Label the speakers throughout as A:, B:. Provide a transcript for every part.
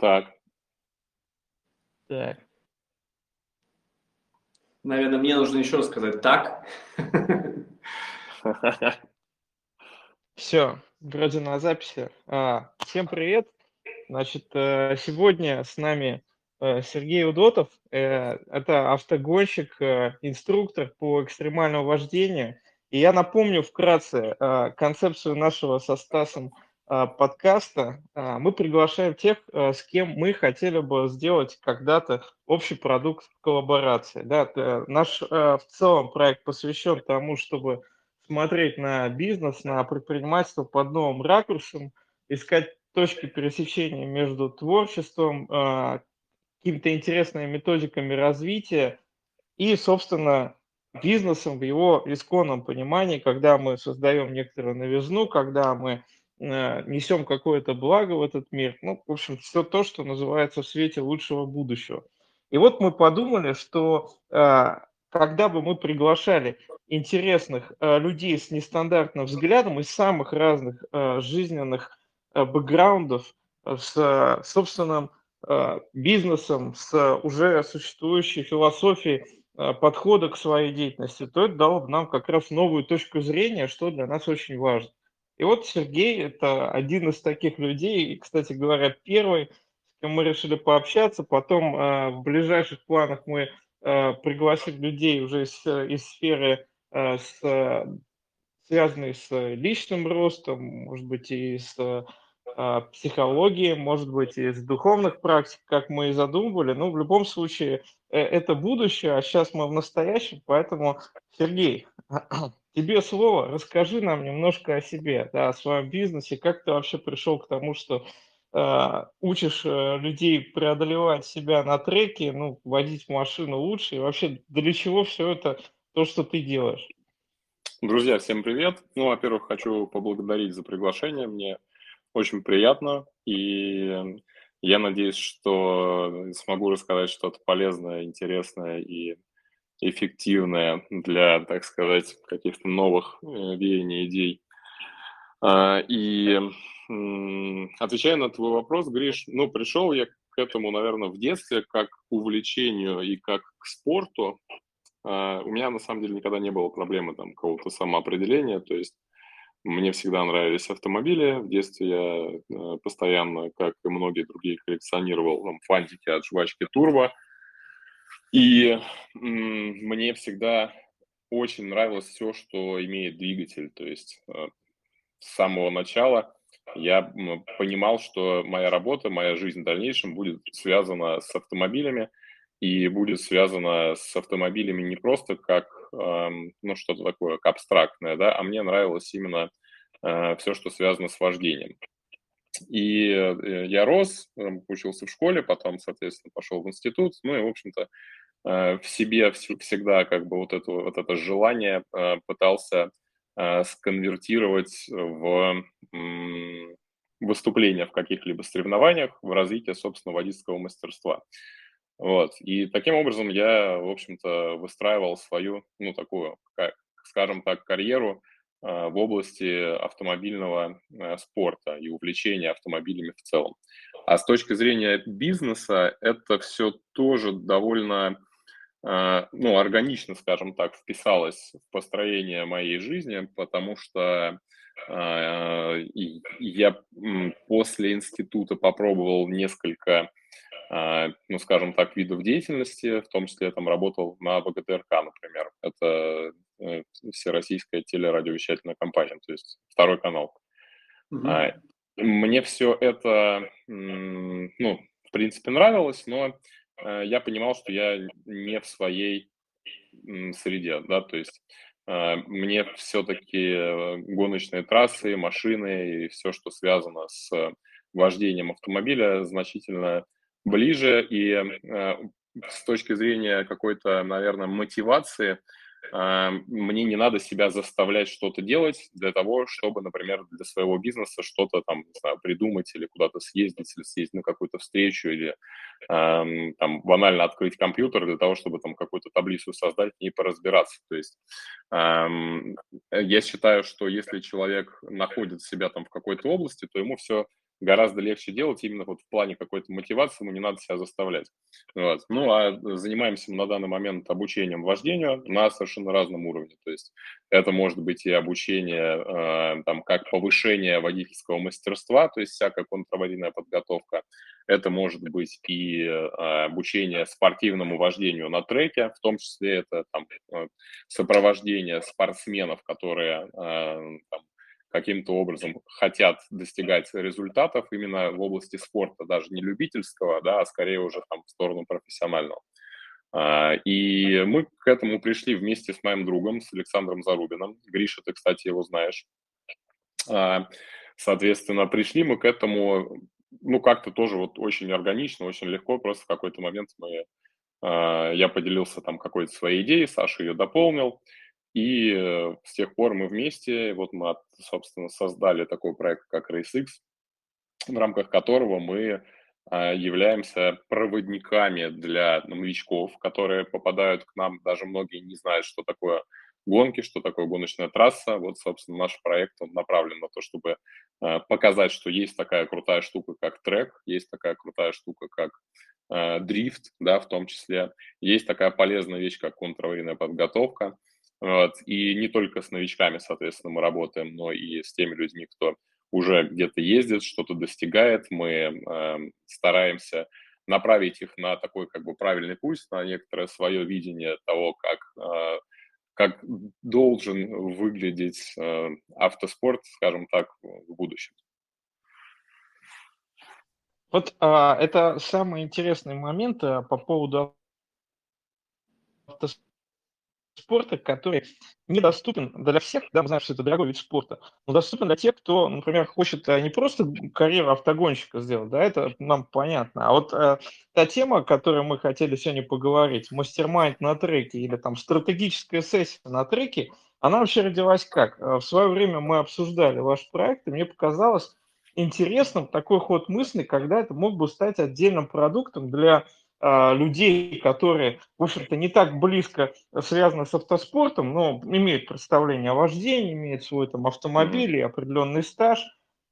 A: Так.
B: Так.
C: Наверное, мне нужно еще раз сказать так.
B: Все, вроде на записи. А, всем привет. Значит, э, сегодня с нами Сергей Удотов. Э, это автогонщик, инструктор по экстремальному вождению. И я напомню вкратце концепцию нашего со Стасом подкаста мы приглашаем тех, с кем мы хотели бы сделать когда-то общий продукт коллаборации. Да, наш в целом проект посвящен тому, чтобы смотреть на бизнес, на предпринимательство под новым ракурсом, искать точки пересечения между творчеством, какими-то интересными методиками развития и, собственно, бизнесом в его исконном понимании, когда мы создаем некоторую новизну, когда мы Э, несем какое-то благо в этот мир. Ну, в общем, все то, что называется в свете лучшего будущего. И вот мы подумали, что э, когда бы мы приглашали интересных э, людей с нестандартным взглядом из самых разных жизненных бэкграундов, с собственным бизнесом, с уже существующей философией подхода к своей деятельности, то это дало бы нам как раз новую точку зрения, что для нас очень важно. И вот Сергей – это один из таких людей, и, кстати говоря, первый, с кем мы решили пообщаться. Потом э, в ближайших планах мы э, пригласим людей уже из, из сферы, э, с, связанной с личным ростом, может быть, и с э, психологией, может быть, и с духовных практик, как мы и задумывали. Но в любом случае э, это будущее, а сейчас мы в настоящем, поэтому, Сергей, Тебе слово. Расскажи нам немножко о себе, да, о своем бизнесе. Как ты вообще пришел к тому, что э, учишь людей преодолевать себя на треке, ну, водить машину лучше, и вообще для чего все это, то, что ты делаешь?
A: Друзья, всем привет. Ну, во-первых, хочу поблагодарить за приглашение. Мне очень приятно, и я надеюсь, что смогу рассказать что-то полезное, интересное и эффективная для, так сказать, каких-то новых э, веяний, идей. А, и отвечая на твой вопрос, Гриш, ну, пришел я к этому, наверное, в детстве как к увлечению и как к спорту. А, у меня, на самом деле, никогда не было проблемы там какого-то самоопределения, то есть мне всегда нравились автомобили. В детстве я э, постоянно, как и многие другие, коллекционировал там, фантики от жвачки Турбо. И мне всегда очень нравилось все, что имеет двигатель. То есть э, с самого начала я понимал, что моя работа, моя жизнь в дальнейшем будет связана с автомобилями и будет связана с автомобилями не просто как ну, что-то такое абстрактное, да, а мне нравилось именно э, все, что связано с вождением. И э, я рос, учился в школе, потом, соответственно, пошел в институт, ну и, в общем-то, Э, в себе всегда как бы вот это, вот это желание пытался сконвертировать в выступления в каких-либо соревнованиях, в развитие, собственно, водительского мастерства. Вот. И таким образом я, в общем-то, выстраивал свою, ну, такую, как, скажем так, карьеру в области автомобильного спорта и увлечения автомобилями в целом. А с точки зрения бизнеса это все тоже довольно а, ну, органично, скажем так, вписалась в построение моей жизни, потому что а, я после института попробовал несколько, а, ну, скажем так, видов деятельности, в том числе я там работал на ВГТРК, например. Это э, Всероссийская телерадиовещательная компания, то есть второй канал. Mm-hmm. Мне все это, ну, в принципе, нравилось, но Э, я понимал, что я не в своей среде, да, то есть э, мне все-таки гоночные трассы, машины и все, что связано с вождением автомобиля, значительно ближе. И с точки зрения какой-то, наверное, мотивации мне не надо себя заставлять что-то делать для того, чтобы, например, для своего бизнеса что-то там, не знаю, придумать или куда-то съездить, или съездить на какую-то встречу, или там банально открыть компьютер для того, чтобы там какую-то таблицу создать и поразбираться. То есть я считаю, что если человек находит себя там в какой-то области, то ему все гораздо легче делать именно вот в плане какой-то мотивации, ему не надо себя заставлять. Вот. Ну, а занимаемся мы на данный момент обучением вождению на совершенно разном уровне. То есть это может быть и обучение, э, там, как повышение водительского мастерства, то есть всякая контраварийная подготовка. Это может быть и э, обучение спортивному вождению на треке, в том числе это там, сопровождение спортсменов, которые э, там, каким-то образом хотят достигать результатов именно в области спорта, даже не любительского, да, а скорее уже там в сторону профессионального. А, и мы к этому пришли вместе с моим другом, с Александром Зарубиным. Гриша, ты, кстати, его знаешь. А, соответственно, пришли мы к этому, ну, как-то тоже вот очень органично, очень легко. Просто в какой-то момент мы, а, я поделился там какой-то своей идеей, Саша ее дополнил. И э, с тех пор мы вместе, вот мы, собственно, создали такой проект, как RaceX, в рамках которого мы а, являемся проводниками для новичков, которые попадают к нам, даже многие не знают, что такое гонки, что такое гоночная трасса. Вот, собственно, наш проект он направлен на то, чтобы а, показать, что есть такая крутая штука, как трек, есть такая крутая штука, как а, дрифт, да, в том числе, есть такая полезная вещь, как контраварийная подготовка – вот. И не только с новичками, соответственно, мы работаем, но и с теми людьми, кто уже где-то ездит, что-то достигает. Мы э, стараемся направить их на такой как бы правильный путь, на некоторое свое видение того, как, э, как должен выглядеть э, автоспорт, скажем так, в будущем.
B: Вот а, это самый интересный момент а, по поводу автоспорта спорта, который недоступен для всех, да, мы знаем, что это дорогой вид спорта, но доступен для тех, кто, например, хочет э, не просто карьеру автогонщика сделать, да, это нам понятно, а вот э, та тема, о которой мы хотели сегодня поговорить, мастер-майнд на треке или там стратегическая сессия на треке, она вообще родилась как? Э, в свое время мы обсуждали ваш проект, и мне показалось интересным такой ход мысли, когда это мог бы стать отдельным продуктом для людей, которые, в общем-то, не так близко связаны с автоспортом, но имеют представление о вождении, имеют свой там автомобиль и определенный стаж,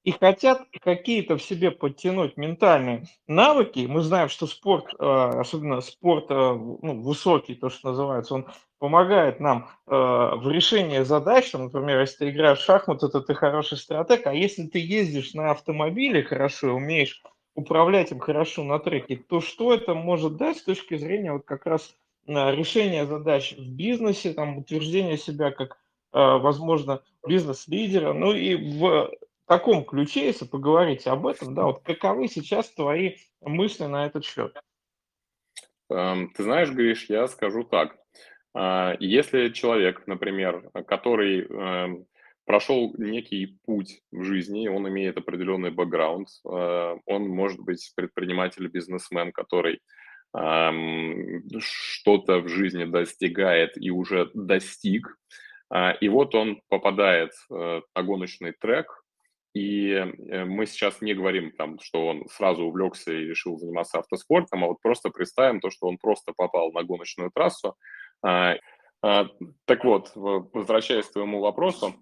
B: и хотят какие-то в себе подтянуть ментальные навыки. Мы знаем, что спорт, а, особенно спорт а, ну, высокий, то, что называется, он помогает нам в решении задач. Например, если ты играешь в шахматы, то ты хороший стратег, а если ты ездишь на автомобиле хорошо, умеешь управлять им хорошо на треке, то что это может дать с точки зрения вот как раз а, решения задач в бизнесе, там, утверждения себя как, а, возможно, бизнес-лидера, ну и в таком ключе, если поговорить об этом, да, вот каковы сейчас твои мысли на этот счет?
A: Эм, ты знаешь, Гриш, я скажу так. А, если человек, например, который эм, прошел некий путь в жизни, он имеет определенный бэкграунд, э, он может быть предприниматель, бизнесмен, который что-то в жизни достигает и уже достиг, а, и вот он попадает э, на гоночный трек, и э, мы сейчас не говорим, там, что он сразу увлекся и решил заниматься автоспортом, а вот просто представим то, что он просто попал на гоночную трассу. А, а, так вот, возвращаясь к твоему вопросу,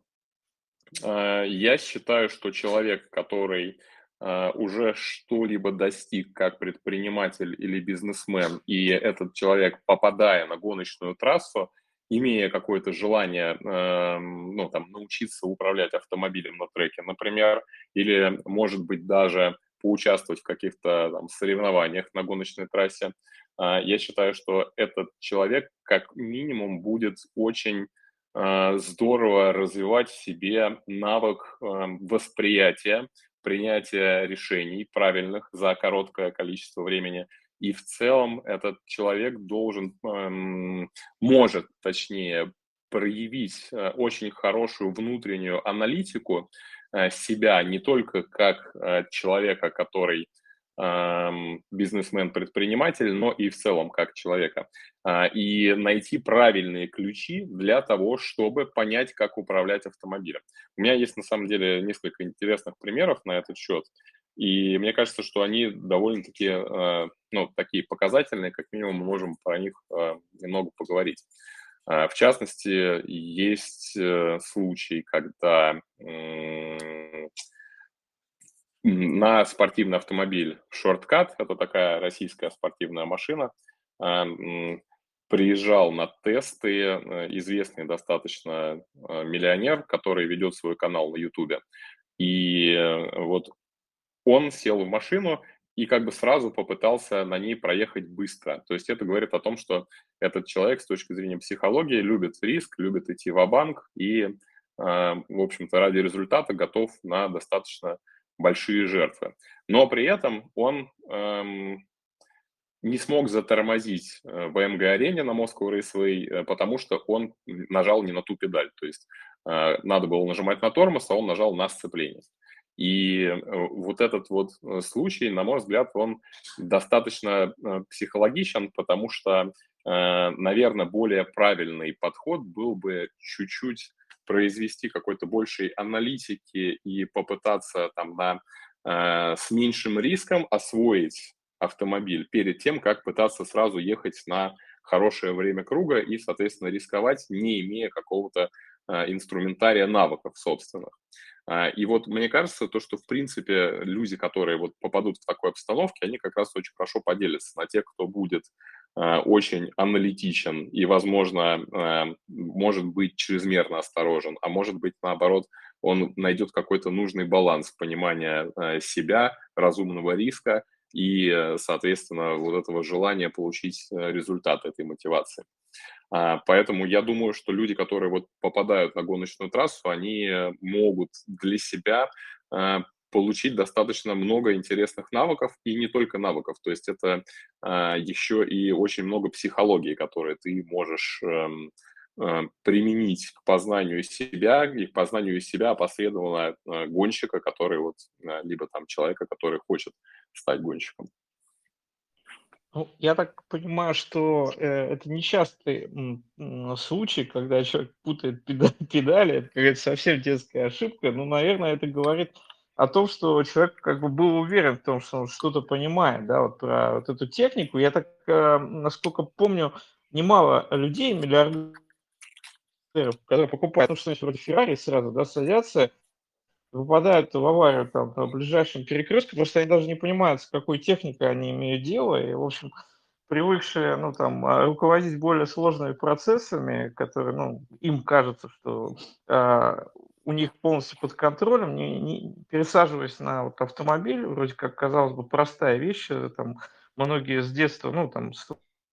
A: я считаю, что человек, который э, уже что-либо достиг как предприниматель или бизнесмен, и этот человек, попадая на гоночную трассу, имея какое-то желание эм, ну, там, научиться управлять автомобилем на треке, например, или, может быть, даже поучаствовать в каких-то там, соревнованиях на гоночной трассе, э, я считаю, что этот человек как минимум будет очень Э, здорово развивать в себе навык эм, восприятия, принятия решений правильных за короткое количество времени. И в целом этот человек должен, эм, может, точнее, проявить э, очень хорошую внутреннюю аналитику э, себя не только как человека, который бизнесмен-предприниматель, но и в целом как человека. А, и найти правильные ключи для того, чтобы понять, как управлять автомобилем. У меня есть на самом деле несколько интересных примеров на этот счет. И мне кажется, что они довольно-таки, э, ну, такие показательные, как минимум мы можем про них э, немного поговорить. В частности, есть э, случай, когда на спортивный автомобиль Shortcut, это такая российская спортивная машина, а, приезжал на тесты э, известный достаточно э, миллионер, который ведет свой канал на Ютубе. И э, вот он сел в машину и как бы сразу попытался на ней проехать быстро. То есть это говорит о том, что этот человек с точки зрения психологии любит риск, любит идти в банк и, в общем-то, ради результата готов на достаточно большие жертвы. Но при этом он эм, не смог затормозить э, в МГ-арене на Moscow Raceway, э, потому что он нажал не на ту педаль. То есть э, надо было нажимать на тормоз, а он нажал на сцепление. И э, вот этот вот случай, на мой взгляд, он достаточно психологичен, потому что, наверное, более правильный подход был бы чуть-чуть произвести какой-то большей аналитики и попытаться там на, э, с меньшим риском освоить автомобиль перед тем, как пытаться сразу ехать на хорошее время круга и, соответственно, рисковать, не имея какого-то э, инструментария навыков собственных. Э, и вот мне кажется, то, что, в принципе, люди, которые вот попадут в такой обстановке, они как раз очень хорошо поделятся на тех, кто будет Э, очень аналитичен и, возможно, э, может быть чрезмерно осторожен, а может быть, наоборот, он найдет какой-то нужный баланс понимания себя, разумного риска и, соответственно, вот этого желания получить результат этой мотивации. А, поэтому я думаю, что люди, которые вот попадают на гоночную трассу, они могут для себя получить достаточно много интересных навыков, и не только навыков, то есть это еще и очень много психологии, которые ты можешь эм, э, применить к познанию себя и к познанию себя опосредованно э, гонщика, который вот, э, либо там человека, который хочет стать гонщиком.
B: Ну, я так понимаю, что э, это нечастый м, случай, когда человек путает педали, педали это какая-то совсем детская ошибка. Ну, наверное, это говорит о том, что человек как бы был уверен в том, что он что-то понимает, да, вот про вот эту технику. Я так, э, насколько помню, немало людей, миллиардеров, которые покупают, ну, что-нибудь вроде Феррари сразу, да, садятся, выпадают в аварию там на ближайшем перекрестке, потому что они даже не понимают, с какой техникой они имеют дело, и, в общем, привыкшие, ну, там, а, руководить более сложными процессами, которые, ну, им кажется, что э, у них полностью под контролем, не, не пересаживаясь на вот автомобиль, вроде как, казалось бы, простая вещь, э, там, многие с детства, ну, там,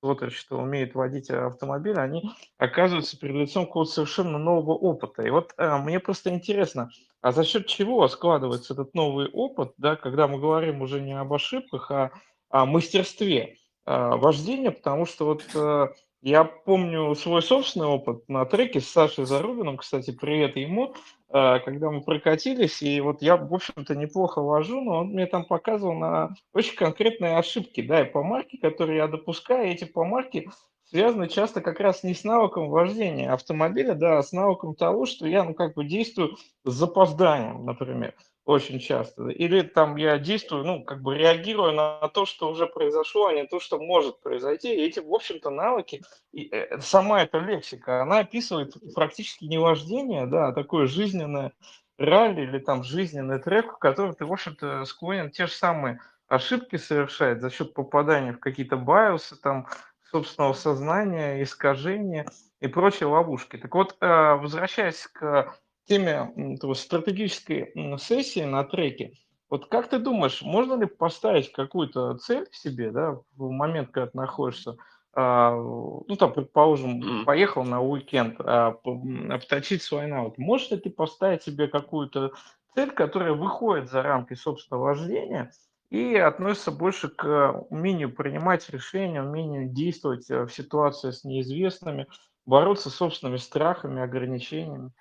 B: отрочества умеют водить автомобиль, они оказываются перед лицом какого-то совершенно нового опыта. И вот э, мне просто интересно, а за счет чего складывается этот новый опыт, да, когда мы говорим уже не об ошибках, а о мастерстве э, вождения, потому что вот э, я помню свой собственный опыт на треке с Сашей Зарубиным, кстати, привет ему, э, когда мы прокатились, и вот я, в общем-то, неплохо вожу, но он мне там показывал на очень конкретные ошибки, да, и помарки, которые я допускаю, эти помарки связаны часто как раз не с навыком вождения автомобиля, да, а с навыком того, что я, ну, как бы действую с запозданием, например очень часто. Или там я действую, ну, как бы реагирую на то, что уже произошло, а не то, что может произойти. И эти, в общем-то, навыки, и э, сама эта лексика, она описывает практически не вождение, да, а такое жизненное ралли или там жизненный трек, в котором ты, в общем-то, склонен те же самые ошибки совершать за счет попадания в какие-то байосы, там, собственного сознания, искажения и прочие ловушки. Так вот, э, возвращаясь к теме стратегической сессии на треке, вот как ты думаешь, можно ли поставить какую-то цель себе, да, в момент, когда ты находишься, а, ну, там, предположим, поехал на уикенд, а, обточить свой навык. Можешь ли ты поставить себе какую-то цель, которая выходит за рамки собственного вождения и относится больше к умению принимать решения, умению действовать э, в ситуации с неизвестными, бороться с собственными страхами, ограничениями?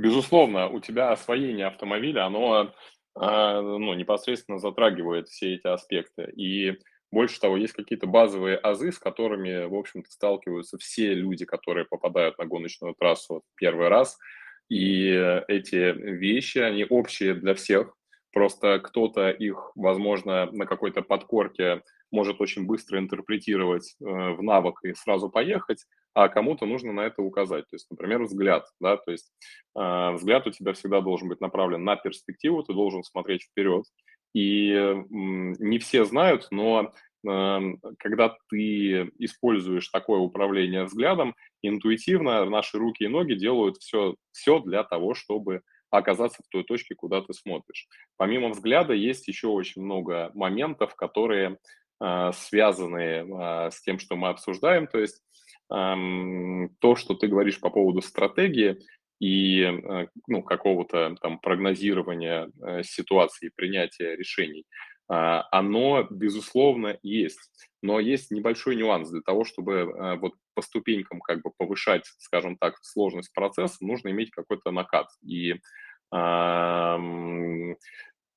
A: Безусловно, у тебя освоение автомобиля, оно а, ну, непосредственно затрагивает все эти аспекты. И больше того, есть какие-то базовые азы, с которыми, в общем-то, сталкиваются все люди, которые попадают на гоночную трассу первый раз. И эти вещи, они общие для всех. Просто кто-то их, возможно, на какой-то подкорке может очень быстро интерпретировать э, в навык и сразу поехать, а кому-то нужно на это указать. То есть, например, взгляд, да, то есть э, взгляд у тебя всегда должен быть направлен на перспективу, ты должен смотреть вперед. И э, не все знают, но э, когда ты используешь такое управление взглядом, интуитивно наши руки и ноги делают все, все для того, чтобы оказаться в той точке, куда ты смотришь. Помимо взгляда есть еще очень много моментов, которые э, связаны э, с тем, что мы обсуждаем. То есть то, что ты говоришь по поводу стратегии и э, ну, какого-то там прогнозирования э, ситуации, принятия решений, а, оно, безусловно, есть. Но есть небольшой нюанс для того, чтобы вот по ступенькам как бы повышать, скажем так, сложность процесса, нужно иметь какой-то накат. И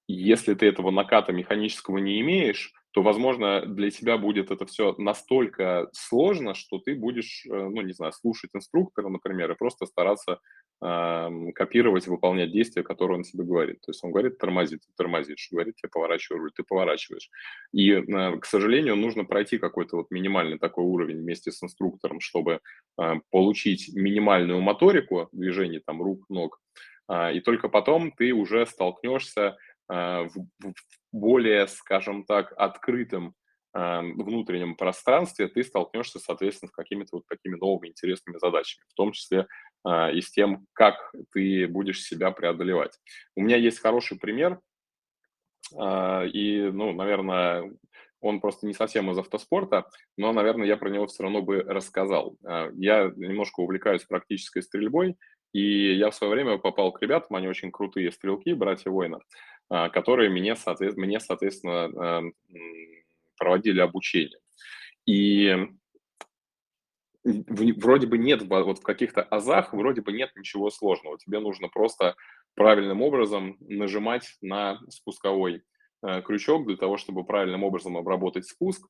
A: если ты этого наката механического не имеешь, то, возможно, для тебя будет это все настолько сложно, что ты будешь, э, ну, не знаю, слушать инструктора, например, и просто стараться э, копировать, выполнять действия, которые он тебе говорит. То есть он говорит тормози, ты тормозишь, говорит тебе поворачивай руль, ты поворачиваешь. И, э, к сожалению, нужно пройти какой-то вот минимальный такой уровень вместе с инструктором, чтобы э, получить минимальную моторику движений там рук, ног, э, и только потом ты уже столкнешься э, в, в более, скажем так, открытом э, внутреннем пространстве ты столкнешься, соответственно, с какими-то вот такими новыми интересными задачами, в том числе э, и с тем, как ты будешь себя преодолевать. У меня есть хороший пример, э, и, ну, наверное, он просто не совсем из автоспорта, но, наверное, я про него все равно бы рассказал. Я немножко увлекаюсь практической стрельбой, и я в свое время попал к ребятам, они очень крутые стрелки, братья воина. А, которые мне, соответственно, мне, соответственно проводили обучение. И вроде бы нет, вот в каких-то азах вроде бы нет ничего сложного. Тебе нужно просто правильным образом нажимать на спусковой э, крючок для того, чтобы правильным образом обработать спуск.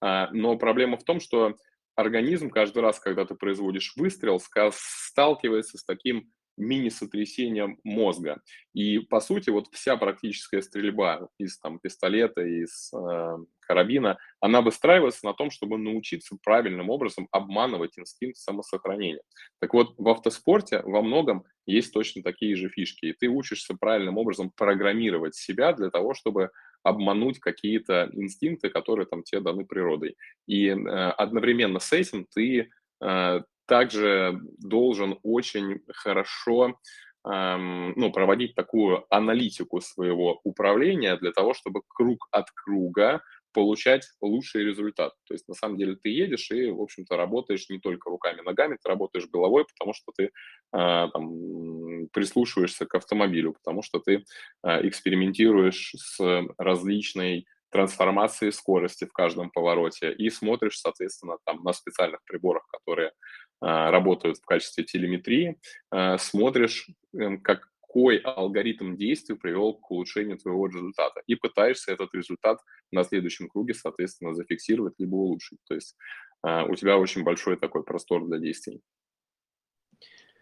A: А, но проблема в том, что организм каждый раз, когда ты производишь выстрел, сталкивается с таким мини-сотрясением мозга. И, по сути, вот вся практическая стрельба из там, пистолета, из э, карабина, она выстраивается на том, чтобы научиться правильным образом обманывать инстинкт самосохранения. Так вот, в автоспорте во многом есть точно такие же фишки, и ты учишься правильным образом программировать себя для того, чтобы обмануть какие-то инстинкты, которые там тебе даны природой. И э, одновременно с этим ты э, также должен очень хорошо эм, ну, проводить такую аналитику своего управления для того, чтобы круг от круга получать лучший результат. То есть, на самом деле, ты едешь и, в общем-то, работаешь не только руками, ногами, ты работаешь головой, потому что ты э, там, прислушиваешься к автомобилю, потому что ты э, экспериментируешь с различной трансформацией скорости в каждом повороте и смотришь, соответственно, там на специальных приборах, которые работают в качестве телеметрии, а, смотришь, эм, какой алгоритм действий привел к улучшению твоего результата и пытаешься этот результат на следующем круге, соответственно, зафиксировать либо улучшить. То есть а, у тебя очень большой такой простор для действий.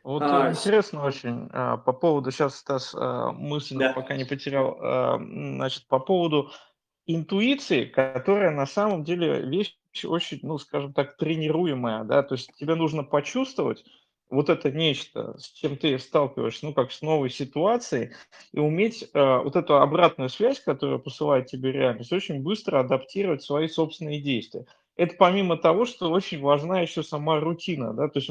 B: Вот а, интересно очень по поводу, сейчас Стас мысль да. пока не потерял, значит, по поводу интуиции, которая на самом деле вещь очень, ну, скажем так, тренируемая, да, то есть тебе нужно почувствовать вот это нечто, с чем ты сталкиваешься, ну, как с новой ситуацией, и уметь э, вот эту обратную связь, которая посылает тебе реальность, очень быстро адаптировать свои собственные действия. Это помимо того, что очень важна еще сама рутина, да, то есть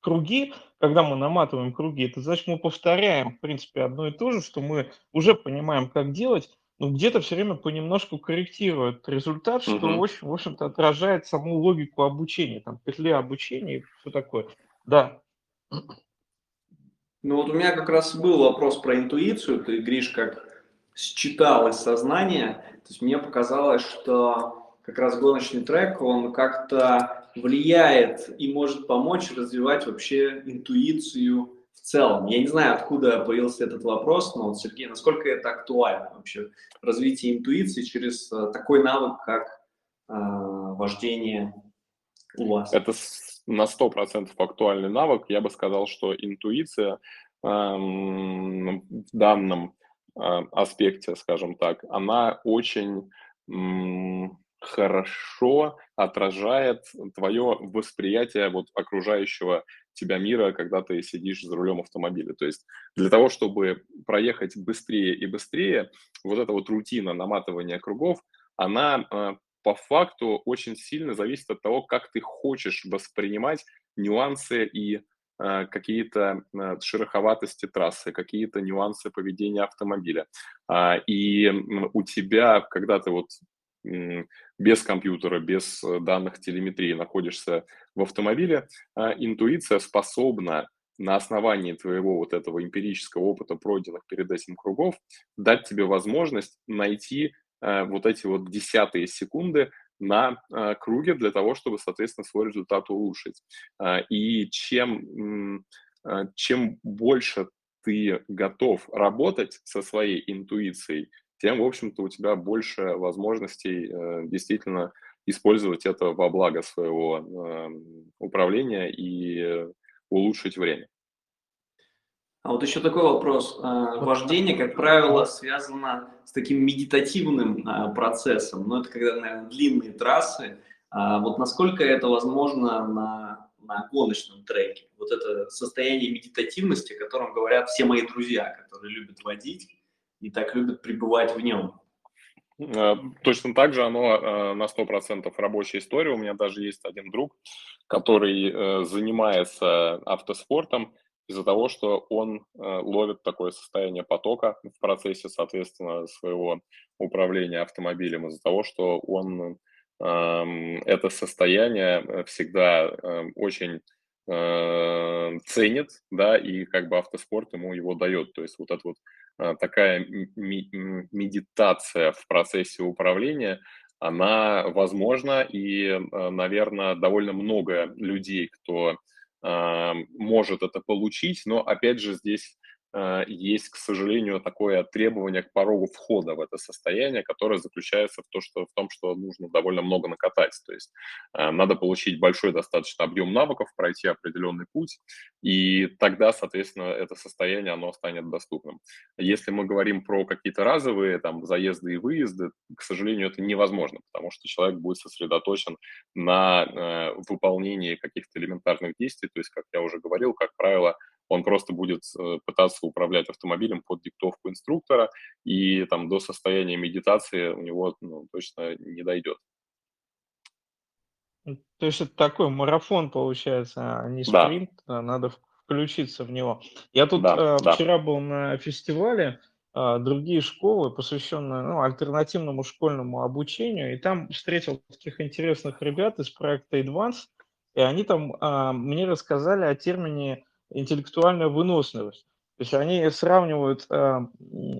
B: круги, когда мы наматываем круги, это значит, мы повторяем, в принципе, одно и то же, что мы уже понимаем, как делать, ну, где-то все время понемножку корректирует результат, что, угу. очень, в общем-то, отражает саму логику обучения, там, петли обучения и все такое. Да.
C: Ну, вот у меня как раз был вопрос про интуицию. Ты, Гриш, как считал из сознания. То есть мне показалось, что как раз гоночный трек, он как-то влияет и может помочь развивать вообще интуицию в целом. Я не знаю, откуда появился этот вопрос, но, вот, Сергей, насколько это актуально вообще, развитие интуиции через э, такой навык, как э, вождение у вас?
A: Это на 100% актуальный навык. Я бы сказал, что интуиция эм, в данном э, аспекте, скажем так, она очень хорошо отражает твое восприятие вот окружающего тебя мира, когда ты сидишь за рулем автомобиля. То есть для того, чтобы проехать быстрее и быстрее, вот эта вот рутина наматывания кругов, она э, по факту очень сильно зависит от того, как ты хочешь воспринимать нюансы и э, какие-то э, шероховатости трассы, какие-то нюансы поведения автомобиля. А, и у тебя, когда ты вот без компьютера, без э, данных телеметрии находишься в автомобиле, а, интуиция способна на основании твоего вот этого эмпирического опыта, пройденных перед этим кругов, дать тебе возможность найти э, вот эти вот десятые секунды на э, круге для того, чтобы, соответственно, свой результат улучшить. А, и чем, чем больше ты готов работать со своей интуицией, тем, в общем-то, у тебя больше возможностей э, действительно использовать это во благо своего э, управления и улучшить время.
C: А вот еще такой вопрос. Э, вождение, как правило, связано с таким медитативным э, процессом, но это когда, наверное, длинные трассы. А вот насколько это возможно на, на гоночном треке? Вот это состояние медитативности, о котором говорят все мои друзья, которые любят водить и так любят пребывать в нем.
A: Э, точно так же оно э, на 100% рабочая история. У меня даже есть один друг, который э, занимается автоспортом из-за того, что он ловит такое состояние потока в процессе, соответственно, своего управления автомобилем, из-за того, что он эм, это состояние всегда очень ценит, да, и как бы автоспорт ему его дает. То есть вот это вот такая медитация в процессе управления, она возможна, и, а, наверное, довольно много людей, кто а, может это получить, но, опять же, здесь Э, есть, к сожалению, такое требование к порогу входа в это состояние, которое заключается в, то, что, в том, что нужно довольно много накатать. То есть э, надо получить большой достаточно объем навыков, пройти определенный путь, и тогда, соответственно, это состояние, оно станет доступным. Если мы говорим про какие-то разовые там, заезды и выезды, к сожалению, это невозможно, потому что человек будет сосредоточен на э, выполнении каких-то элементарных действий, то есть, как я уже говорил, как правило, просто будет э, пытаться управлять автомобилем под диктовку инструктора, и там до состояния медитации у него ну, точно не дойдет.
B: То есть это такой марафон получается, а не спринт, да. надо включиться в него. Я тут да, э, вчера да. был на фестивале э, другие школы, посвященные ну, альтернативному школьному обучению, и там встретил таких интересных ребят из проекта Advance, и они там э, мне рассказали о термине интеллектуальная выносливость. То есть они сравнивают э,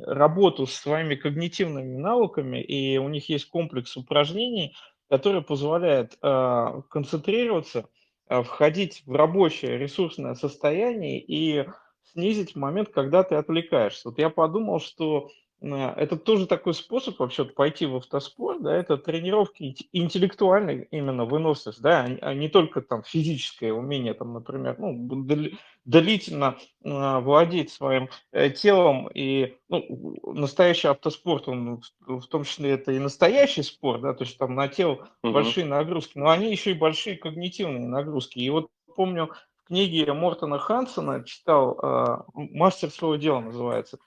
B: работу с своими когнитивными навыками, и у них есть комплекс упражнений, который позволяет э, концентрироваться, э, входить в рабочее ресурсное состояние и снизить момент, когда ты отвлекаешься. Вот я подумал, что Э, это тоже такой способ вообще пойти в автоспорт, да, это тренировки интеллектуальной именно выносливость, да, а, а не только там физическое умение, там, например, ну, длительно э, владеть своим э, телом и ну, настоящий автоспорт, он в том числе это и настоящий спорт, да, то есть там на тело угу. большие нагрузки, но они еще и большие когнитивные нагрузки. И вот помню в книге Мортона Хансона читал «Мастер своего дела» называется,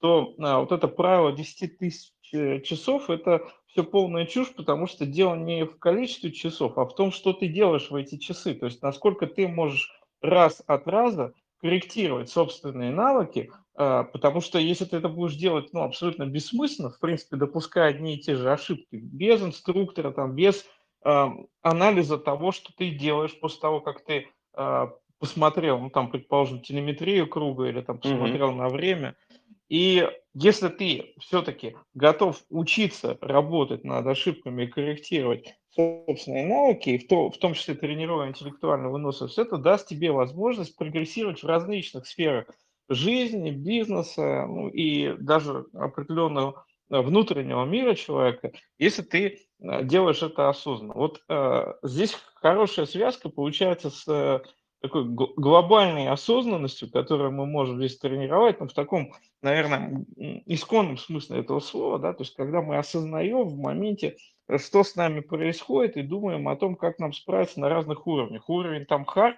B: что а, вот это правило 10 тысяч э, часов – это все полная чушь, потому что дело не в количестве часов, а в том, что ты делаешь в эти часы. То есть насколько ты можешь раз от раза корректировать собственные навыки, а, потому что если ты это будешь делать ну, абсолютно бессмысленно, в принципе, допуская одни и те же ошибки, без инструктора, там, без э, анализа того, что ты делаешь после того, как ты э, посмотрел, ну, там, предположим, телеметрию круга или там посмотрел mm-hmm. на время – и если ты все-таки готов учиться работать над ошибками и корректировать собственные навыки, в, то, в том числе тренируя интеллектуальную выносливость, это даст тебе возможность прогрессировать в различных сферах жизни, бизнеса ну, и даже определенного э, внутреннего мира человека, если ты э, делаешь это осознанно. Вот э, здесь хорошая связка получается с э, такой глобальной осознанностью, которую мы можем здесь тренировать, но в таком, наверное, исконном смысле этого слова, да, то есть когда мы осознаем в моменте, что с нами происходит, и думаем о том, как нам справиться на разных уровнях. Уровень там хард,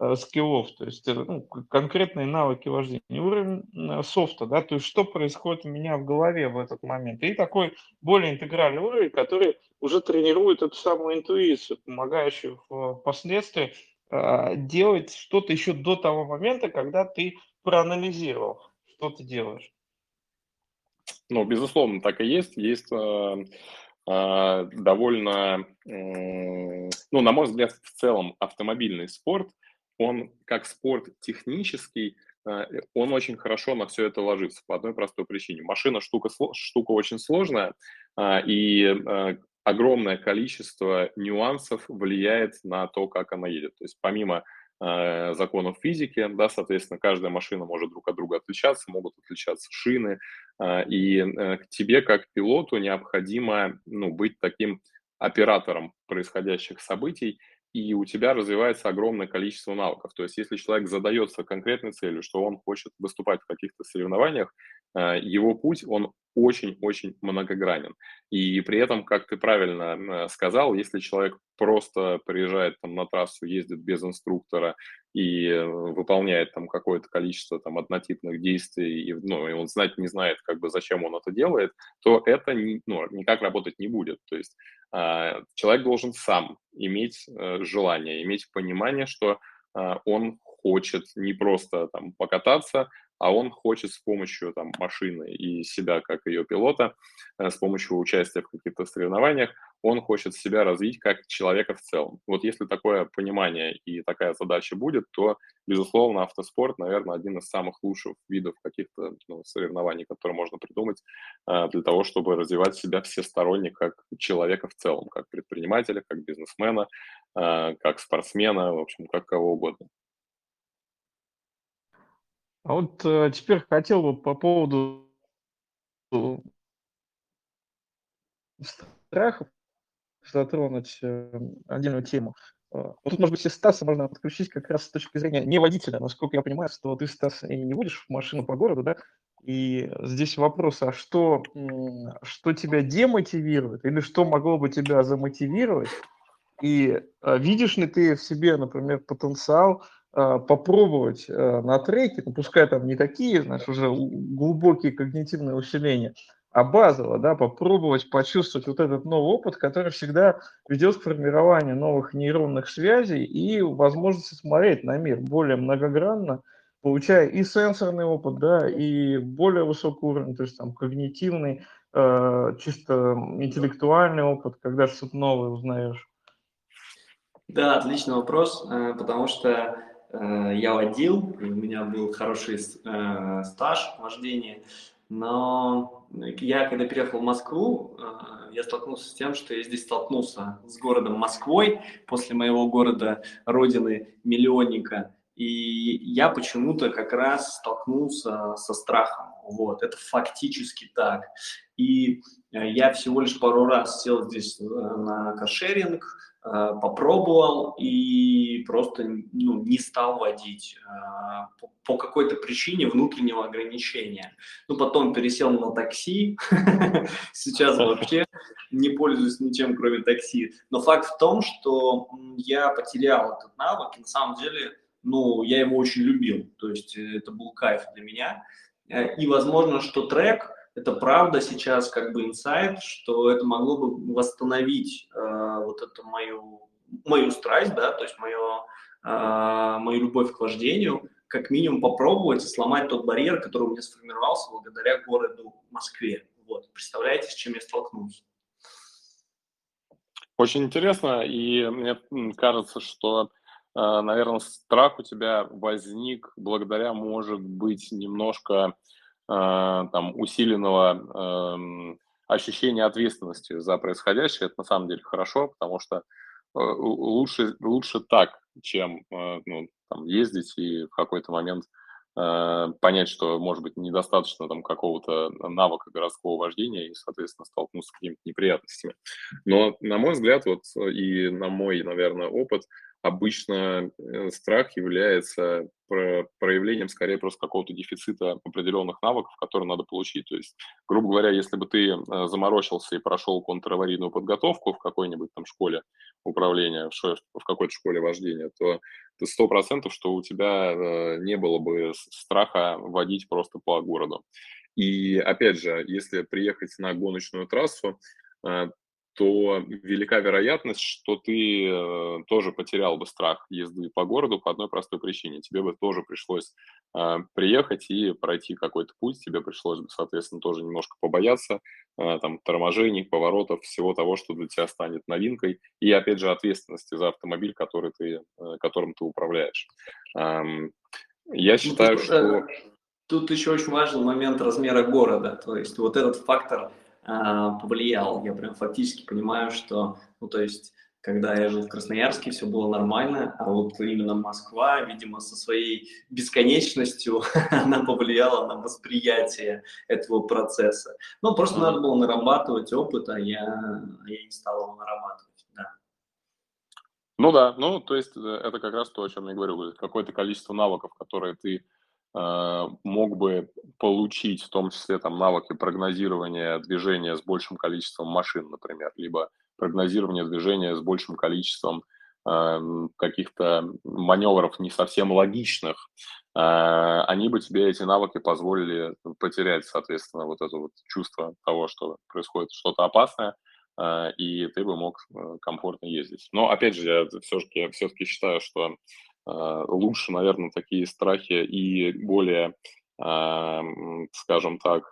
B: э, скиллов, то есть ну, конкретные навыки вождения, уровень э, софта, да, то есть что происходит у меня в голове в этот момент. И такой более интегральный уровень, который уже тренирует эту самую интуицию, помогающую впоследствии делать что-то еще до того момента, когда ты проанализировал, что ты делаешь.
A: Ну, безусловно, так и есть. Есть э, э, довольно, э, ну, на мой взгляд, в целом автомобильный спорт, он как спорт технический, э, он очень хорошо на все это ложится по одной простой причине. Машина штука, штука очень сложная, э, и огромное количество нюансов влияет на то, как она едет. То есть помимо э, законов физики, да, соответственно, каждая машина может друг от друга отличаться, могут отличаться шины, э, и э, тебе как пилоту необходимо ну, быть таким оператором происходящих событий, и у тебя развивается огромное количество навыков. То есть если человек задается конкретной целью, что он хочет выступать в каких-то соревнованиях, его путь, он очень-очень многогранен. И при этом, как ты правильно сказал, если человек просто приезжает там на трассу, ездит без инструктора и э, выполняет там какое-то количество там однотипных действий, и, ну, и он знать не знает, как бы зачем он это делает, то это не, ну, никак работать не будет. То есть э, человек должен сам иметь э, желание, иметь понимание, что э, он хочет не просто там покататься, а он хочет с помощью там, машины и себя как ее пилота, э, с помощью участия в каких-то соревнованиях, он хочет себя развить как человека в целом. Вот если такое понимание и такая задача будет, то, безусловно, автоспорт, наверное, один из самых лучших видов каких-то ну, соревнований, которые можно придумать э, для того, чтобы развивать себя всесторонне как человека в целом, как предпринимателя, как бизнесмена, э, как спортсмена, в общем, как кого угодно.
B: А вот э, теперь хотел бы по поводу страхов затронуть э, отдельную тему. Э, вот тут, может быть, и Стаса можно подключить как раз с точки зрения не водителя. Насколько я понимаю, что ты, Стас, и не водишь машину по городу, да? И здесь вопрос, а что, что тебя демотивирует или что могло бы тебя замотивировать? И э, видишь ли ты в себе, например, потенциал а, попробовать э, на треке, ну, пускай там не такие, знаешь, уже глубокие когнитивные усиления, а базово, да, попробовать почувствовать вот этот новый опыт, который всегда ведет к формированию новых нейронных связей и возможности смотреть на мир более многогранно, получая и сенсорный опыт, да, и более высокий уровень, то есть там когнитивный, э, чисто интеллектуальный опыт, когда что-то новое узнаешь.
C: Да, отличный вопрос, э, потому что я водил, у меня был хороший э, стаж вождения, но я, когда переехал в Москву, э, я столкнулся с тем, что я здесь столкнулся с городом Москвой, после моего города, родины, миллионника, и я почему-то как раз столкнулся со страхом. Вот, это фактически так. И я всего лишь пару раз сел здесь на каршеринг, Э, попробовал и просто ну, не стал водить э, по какой-то причине внутреннего ограничения. Ну, потом пересел на такси, сейчас вообще не пользуюсь ничем, кроме такси. Но факт в том, что я потерял этот навык, и на самом деле, ну, я его очень любил, то есть э, это был кайф для меня. И возможно, что трек – это правда сейчас как бы инсайт, что это могло бы восстановить э, вот эту мою, мою страсть, да, то есть мое, э, мою любовь к вождению, как минимум попробовать сломать тот барьер, который у меня сформировался благодаря городу Москве. Вот. Представляете, с чем я столкнулся?
A: Очень интересно, и мне кажется, что, э, наверное, страх у тебя возник благодаря, может быть, немножко там, усиленного эм, ощущение ответственности за происходящее, это на самом деле хорошо, потому что э, лучше, лучше так, чем э, ну, там, ездить и в какой-то момент э, понять, что, может быть, недостаточно там какого-то навыка городского вождения и, соответственно, столкнуться с какими-то неприятностями. Но, на мой взгляд, вот и на мой, наверное, опыт – обычно э, страх является проявлением скорее просто какого-то дефицита определенных навыков, которые надо получить. То есть, грубо говоря, если бы ты э, заморочился и прошел контраварийную подготовку в какой-нибудь там школе управления, в какой-то школе вождения, то ты сто процентов, что у тебя э, не было бы страха водить просто по городу. И опять же, если приехать на гоночную трассу, то велика вероятность, что ты э, тоже потерял бы страх езды по городу по одной простой причине. Тебе бы тоже пришлось э, приехать и пройти какой-то путь, тебе пришлось бы, соответственно, тоже немножко побояться э, там торможений, поворотов, всего того, что для тебя станет новинкой, и, опять же, ответственности за автомобиль, который ты, э, которым ты управляешь. Эм, я ну, считаю, ну, что...
C: Тут еще очень важный момент размера города, то есть вот этот фактор повлиял. Я прям фактически понимаю, что, ну, то есть, когда я жил в Красноярске, все было нормально, а вот именно Москва, видимо, со своей бесконечностью, она повлияла на восприятие этого процесса. Ну, просто mm-hmm. надо было нарабатывать опыт, а я, а я не стал его нарабатывать, да.
A: Ну да, ну, то есть, э, это как раз то, о чем я говорю, какое-то количество навыков, которые ты мог бы получить в том числе там навыки прогнозирования движения с большим количеством машин, например, либо прогнозирование движения с большим количеством э, каких-то маневров не совсем логичных, э, они бы тебе эти навыки позволили потерять, соответственно, вот это вот чувство того, что происходит что-то опасное, э, и ты бы мог э, комфортно ездить. Но, опять же, я все-таки, все-таки считаю, что Э, лучше, наверное, такие страхи и более, а, скажем так,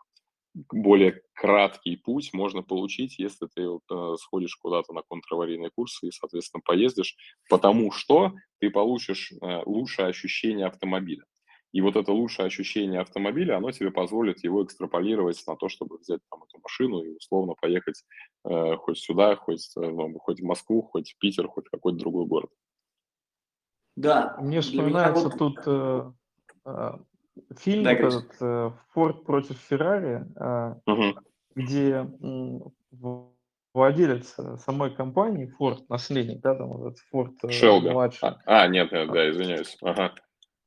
A: более краткий путь можно получить, если ты э, сходишь куда-то на контраварийные курсы и, соответственно, поездишь, потому что ты получишь э, лучшее ощущение автомобиля. И вот это лучшее ощущение автомобиля, оно тебе позволит его экстраполировать на то, чтобы взять там эту машину и условно поехать э, хоть сюда, хоть, ну, хоть в Москву, хоть в Питер, хоть в какой-то другой город.
B: Да. Мне вспоминается вот... тут э, э, фильм да, этот э, «Форд против Феррари», э, угу. где э, владелец самой компании, Форд, наследник, да, там этот Форд
A: э, младший. А, а, нет, нет, да, извиняюсь. Ага.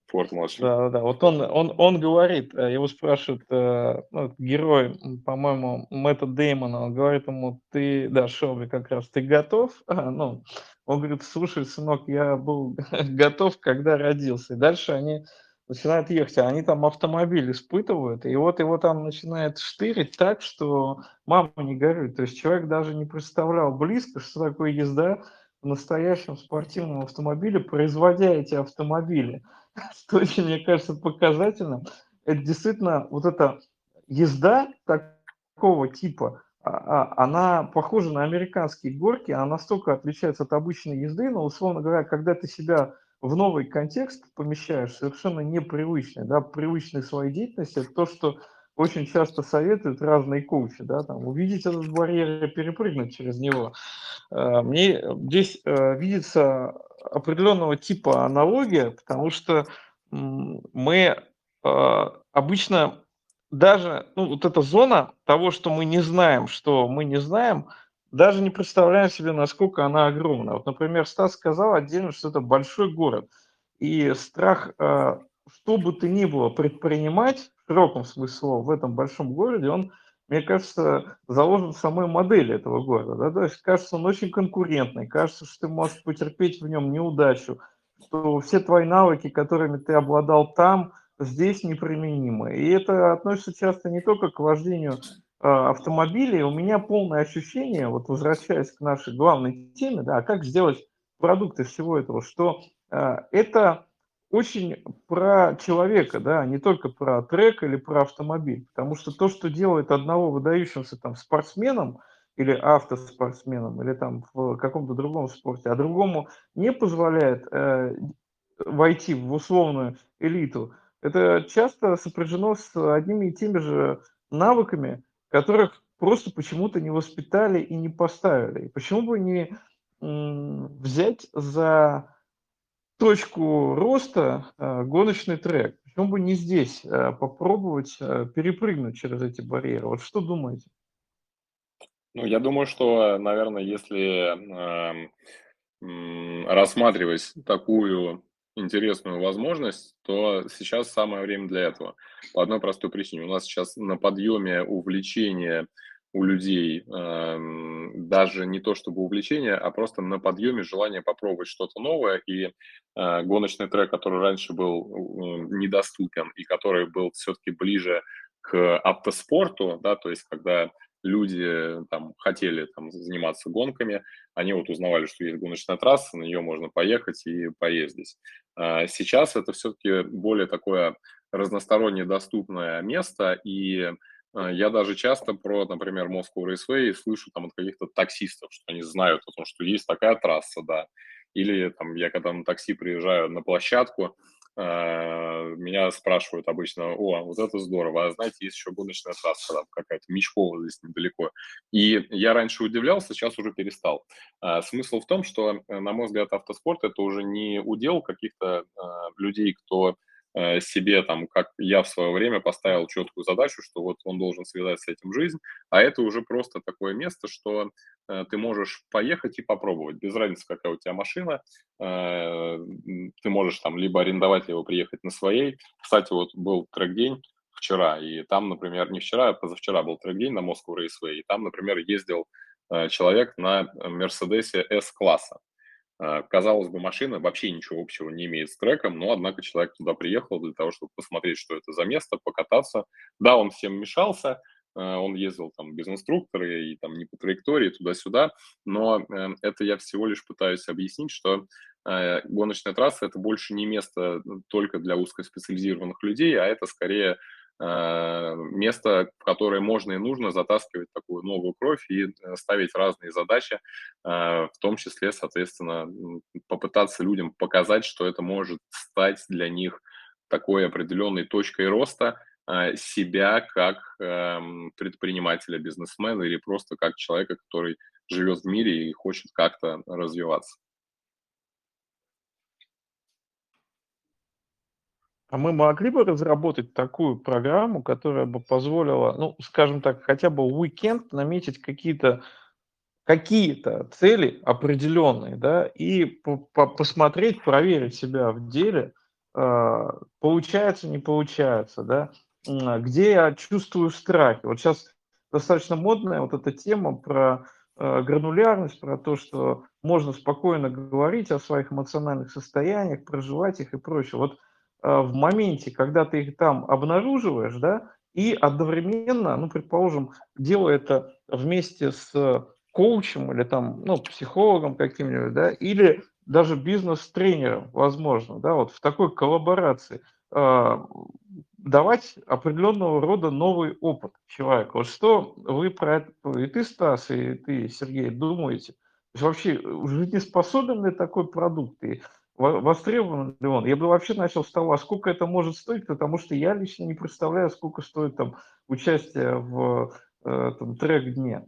A: Форд младший.
B: Да, да, вот он, он, он говорит, э, его спрашивают, э, ну, герой, по-моему, Мэтта Деймона, он говорит ему, ты, да, Шелби как раз, ты готов? Ну, он говорит, слушай, сынок, я был готов, когда родился. И дальше они начинают ехать, а они там автомобиль испытывают, и вот его там начинает штырить так, что мама не горюет. То есть человек даже не представлял близко, что такое езда в настоящем спортивном автомобиле, производя эти автомобили. Что очень, мне кажется, показательным. Это действительно вот эта езда такого типа, она похожа на американские горки, она настолько отличается от обычной езды, но, условно говоря, когда ты себя в новый контекст помещаешь, совершенно непривычный, да, привычной своей деятельности, это то, что очень часто советуют разные коучи, да, там, увидеть этот барьер и перепрыгнуть через него. Э, мне здесь э, видится определенного типа аналогия, потому что мы э, обычно даже ну, вот эта зона того, что мы не знаем, что мы не знаем, даже не представляем себе, насколько она огромна. Вот, например, Стас сказал отдельно, что это большой город. И страх, э, что бы то ни было предпринимать, в широком смысле слова, в этом большом городе, он, мне кажется, заложен в самой модели этого города. Да? То есть, кажется, он очень конкурентный, кажется, что ты можешь потерпеть в нем неудачу, что все твои навыки, которыми ты обладал там, здесь неприменимы. И это относится часто не только к вождению э, автомобилей. У меня полное ощущение, вот возвращаясь к нашей главной теме, да, как сделать продукты всего этого, что э, это очень про человека, да, не только про трек или про автомобиль. Потому что то, что делает одного выдающимся там спортсменом, или автоспортсменом, или там в каком-то другом спорте, а другому не позволяет э, войти в условную элиту, это часто сопряжено с одними и теми же навыками, которых просто почему-то не воспитали и не поставили. И почему бы не взять за точку роста э, гоночный трек? Почему бы не здесь э, попробовать э, перепрыгнуть через эти барьеры? Вот что думаете?
A: Ну, я думаю, что, наверное, если э, рассматривать такую интересную возможность, то сейчас самое время для этого. По одной простой причине. У нас сейчас на подъеме увлечение у людей, э, даже не то чтобы увлечение, а просто на подъеме желание попробовать что-то новое. И э, гоночный трек, который раньше был э, недоступен и который был все-таки ближе к автоспорту, да, то есть когда люди там хотели там заниматься гонками, они вот узнавали, что есть гоночная трасса, на нее можно поехать и поездить. А сейчас это все-таки более такое разносторонне доступное место, и а, я даже часто про, например, Moscow Raceway слышу там от каких-то таксистов, что они знают о том, что есть такая трасса, да. Или там я когда на такси приезжаю на площадку, меня спрашивают обычно, о, вот это здорово, а знаете, есть еще гоночная трасса там какая-то, Мечкова здесь недалеко. И я раньше удивлялся, сейчас уже перестал. А, смысл в том, что, э, на мой взгляд, автоспорт – это уже не удел каких-то людей, кто Э, себе, там, как я в свое время поставил четкую задачу, что вот он должен связать с этим жизнь, а это уже просто такое место, что э, ты можешь поехать и попробовать, без разницы, какая у тебя машина, э, ты можешь там либо арендовать, либо приехать на своей. Кстати, вот был трек-день вчера, и там, например, не вчера, а позавчера был трек-день на Moscow Raceway, и там, например, ездил э, человек на Мерседесе S-класса. А, казалось бы, машина вообще ничего общего не имеет с треком, но, однако, человек туда приехал для того, чтобы посмотреть, что это за место, покататься. Да, он всем мешался, а, он ездил там без инструктора и там не по траектории туда-сюда, но э, это я всего лишь пытаюсь объяснить, что э, гоночная трасса – это больше не место только для узкоспециализированных людей, а это скорее место, в которое можно и нужно затаскивать такую новую кровь и э, ставить разные задачи, э, в том числе, соответственно, попытаться людям показать, что это может стать для них такой определенной точкой роста себя как эм, предпринимателя, бизнесмена или просто как человека, который живет в мире и хочет как-то развиваться.
B: А мы могли бы разработать такую программу, которая бы позволила, ну, скажем так, хотя бы уикенд наметить какие-то какие-то цели определенные, да, и по -по посмотреть, проверить себя в деле, э, получается, не получается, да, где я чувствую страхи. Вот сейчас достаточно модная вот эта тема про э, гранулярность, про то, что можно спокойно говорить о своих эмоциональных состояниях, проживать их и прочее. Вот в моменте, когда ты их там обнаруживаешь, да, и одновременно, ну, предположим, делая это вместе с коучем или там, ну, психологом каким-нибудь, да, или даже бизнес-тренером, возможно, да, вот в такой коллаборации э, давать определенного рода новый опыт человеку. Вот что вы про это, и ты, Стас, и ты, Сергей, думаете? Вообще, жизнеспособен ли такой продукт? И востребован ли он? Я бы вообще начал с того, а сколько это может стоить, потому что я лично не представляю, сколько стоит там участие в э, там, трек-дне.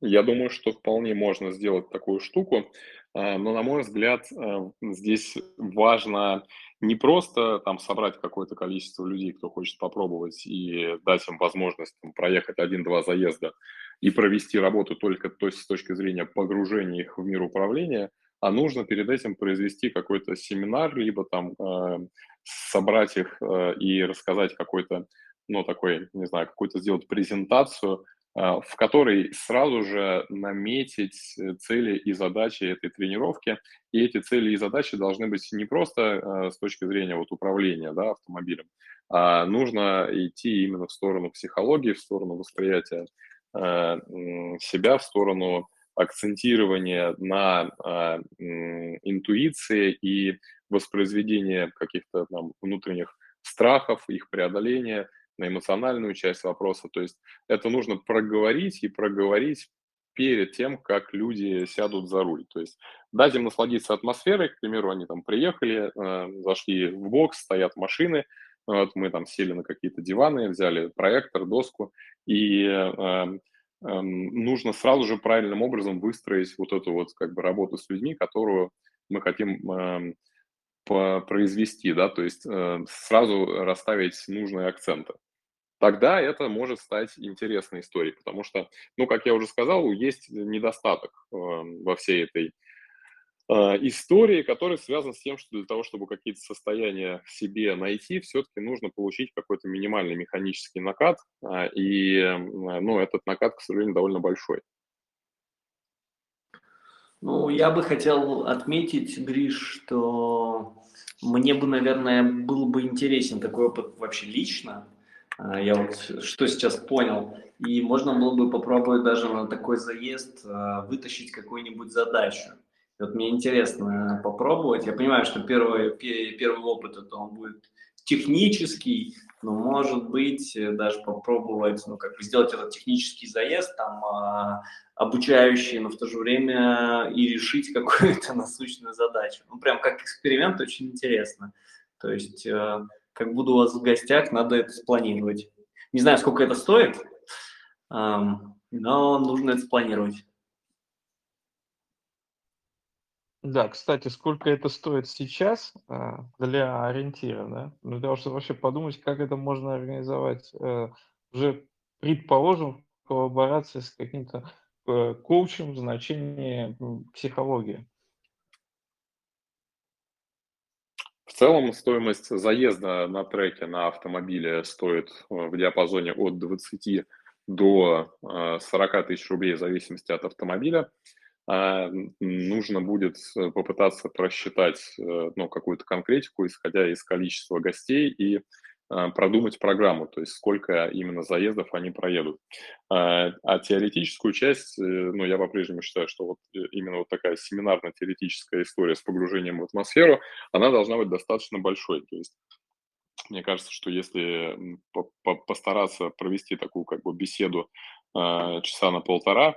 A: Я думаю, что вполне можно сделать такую штуку, а, но, на мой взгляд, э, здесь важно не просто там собрать какое-то количество людей, кто хочет попробовать, и дать им возможность там, проехать один-два заезда и провести работу только то есть, с точки зрения погружения их в мир управления – а нужно перед этим произвести какой-то семинар, либо там э, собрать их э, и рассказать какой-то, ну, такой, не знаю, какую-то сделать презентацию, э, в которой сразу же наметить э, цели и задачи этой тренировки. И эти цели и задачи должны быть не просто э, с точки зрения вот управления да, автомобилем, а нужно идти именно в сторону психологии, в сторону восприятия э, себя, в сторону акцентирование на э, интуиции и воспроизведение каких-то там внутренних страхов, их преодоления, на эмоциональную часть вопроса. То есть это нужно проговорить и проговорить перед тем, как люди сядут за руль. То есть дать им насладиться атмосферой, к примеру, они там приехали, э, зашли в бокс, стоят машины, Вот мы там сели на какие-то диваны, взяли проектор, доску, и э, нужно сразу же правильным образом выстроить вот эту вот как бы работу с людьми, которую мы хотим э, произвести, да, то есть э, сразу расставить нужные акценты. Тогда это может стать интересной историей, потому что, ну, как я уже сказал, есть недостаток э, во всей этой истории, который связан с тем, что для того, чтобы какие-то состояния в себе найти, все-таки нужно получить какой-то минимальный механический накат, а, и ну, этот накат, к сожалению, довольно большой.
C: Ну, я бы хотел отметить, Гриш, что мне бы, наверное, был бы интересен такой опыт вообще лично. А, я вот что сейчас понял. И можно было бы попробовать даже на такой заезд вытащить какую-нибудь задачу. Вот мне интересно попробовать. Я понимаю, что первый, первый опыт это он будет технический, но может быть даже попробовать, ну как бы сделать этот технический заезд там а, обучающий, но в то же время и решить какую-то насущную задачу. Ну прям как эксперимент очень интересно. То есть э, как буду у вас в гостях, надо это спланировать. Не знаю, сколько это стоит, но нужно это спланировать.
B: Да, кстати, сколько это стоит сейчас а, для ориентира, да? Ну, для того, чтобы вообще подумать, как это можно организовать э, уже, предположим, в коллаборации с каким-то э, коучем в значении психологии.
A: В целом стоимость заезда на треке на автомобиле стоит э, в диапазоне от 20 до 40 тысяч рублей в зависимости от автомобиля. А, нужно будет э, попытаться просчитать э, ну, какую-то конкретику, исходя из количества гостей и а, продумать программу, то есть сколько именно заездов они проедут. А, а теоретическую часть, э, ну, я по-прежнему считаю, что вот именно вот такая семинарно-теоретическая история с погружением в атмосферу, она должна быть достаточно большой. То есть мне кажется, что если постараться провести такую как бы беседу часа на полтора,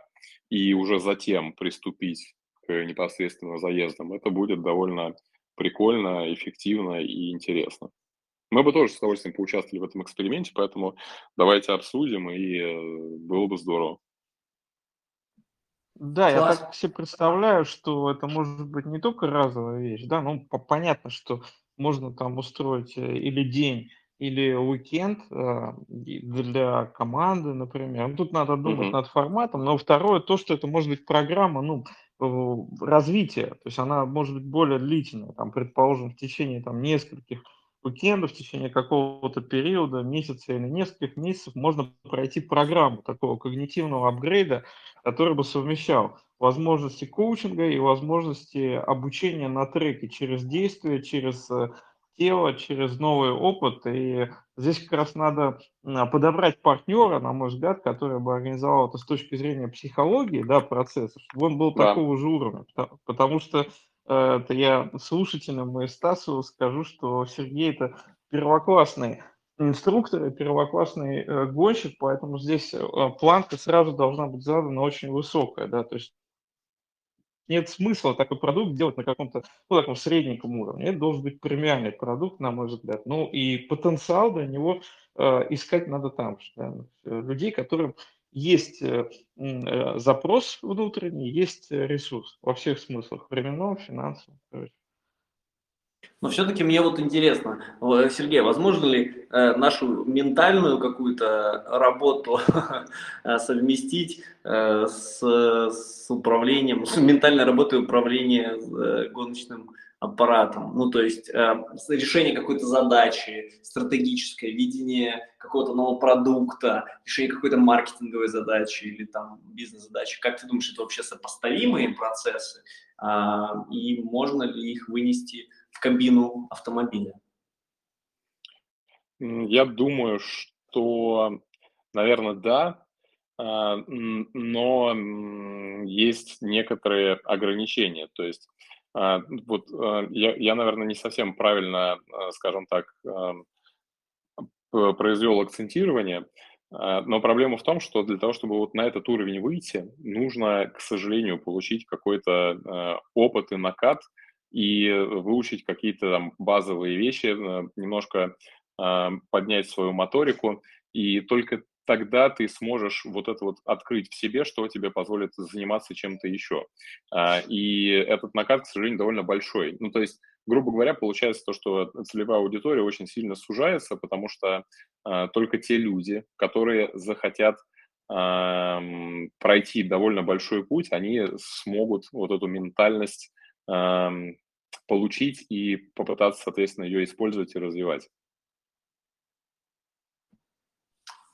A: и уже затем приступить к непосредственно заездам, это будет довольно прикольно, эффективно и интересно. Мы бы тоже с удовольствием поучаствовали в этом эксперименте, поэтому давайте обсудим, и э, было бы здорово.
B: Да, Класс. я так себе представляю, что это может быть не только разовая вещь, да, ну понятно, что можно там устроить э, или день или уикенд э, для команды, например. Ну, тут надо думать над форматом. Но второе, то, что это может быть программа, ну, развития. То есть она может быть более длительная, там, предположим, в течение там, нескольких уикендов, в течение какого-то периода, месяца или нескольких месяцев можно пройти программу такого когнитивного апгрейда, который бы совмещал возможности коучинга и возможности обучения на треке через действие, через э, тело через новый опыт. И здесь как раз надо подобрать партнера, на мой взгляд, который бы организовал это с точки зрения психологии, да, процесса, чтобы он был да. такого же уровня. Потому что э, это я слушателям и Стасу скажу, что Сергей это первоклассный инструктор и первоклассный э, гонщик, поэтому здесь э, планка сразу должна быть задана очень высокая, да, то есть нет смысла такой продукт делать на каком-то, ну, таком средненьком уровне. Это должен быть премиальный продукт, на мой взгляд. Ну, и потенциал для него э, искать надо там. Да? Людей, которым есть э, э, запрос внутренний, есть ресурс во всех смыслах, временном, финансовом, короче.
C: Но все-таки мне вот интересно, Сергей, возможно ли э, нашу ментальную какую-то работу э, совместить э, с, с управлением, с ментальной работой управления э, гоночным аппаратом? Ну, то есть э, решение какой-то задачи, стратегическое видение какого-то нового продукта, решение какой-то маркетинговой задачи или там бизнес-задачи. Как ты думаешь, это вообще сопоставимые процессы? Э, и можно ли их вынести кабину автомобиля?
A: Я думаю, что, наверное, да, а, но есть некоторые ограничения. То есть а, вот а, я, я, наверное, не совсем правильно, скажем так, произвел акцентирование, но проблема в том, что для того, чтобы вот на этот уровень выйти, нужно, к сожалению, получить какой-то опыт и накат – и выучить какие-то там базовые вещи, э, немножко поднять свою моторику, и только тогда ты сможешь вот это вот открыть в себе, что тебе позволит заниматься чем-то еще. И этот накат, к сожалению, довольно большой. Ну, то есть, грубо говоря, получается то, что целевая аудитория очень сильно сужается, потому что только те люди, которые захотят пройти довольно большой путь, они смогут вот эту ментальность получить и попытаться, соответственно, ее использовать и развивать.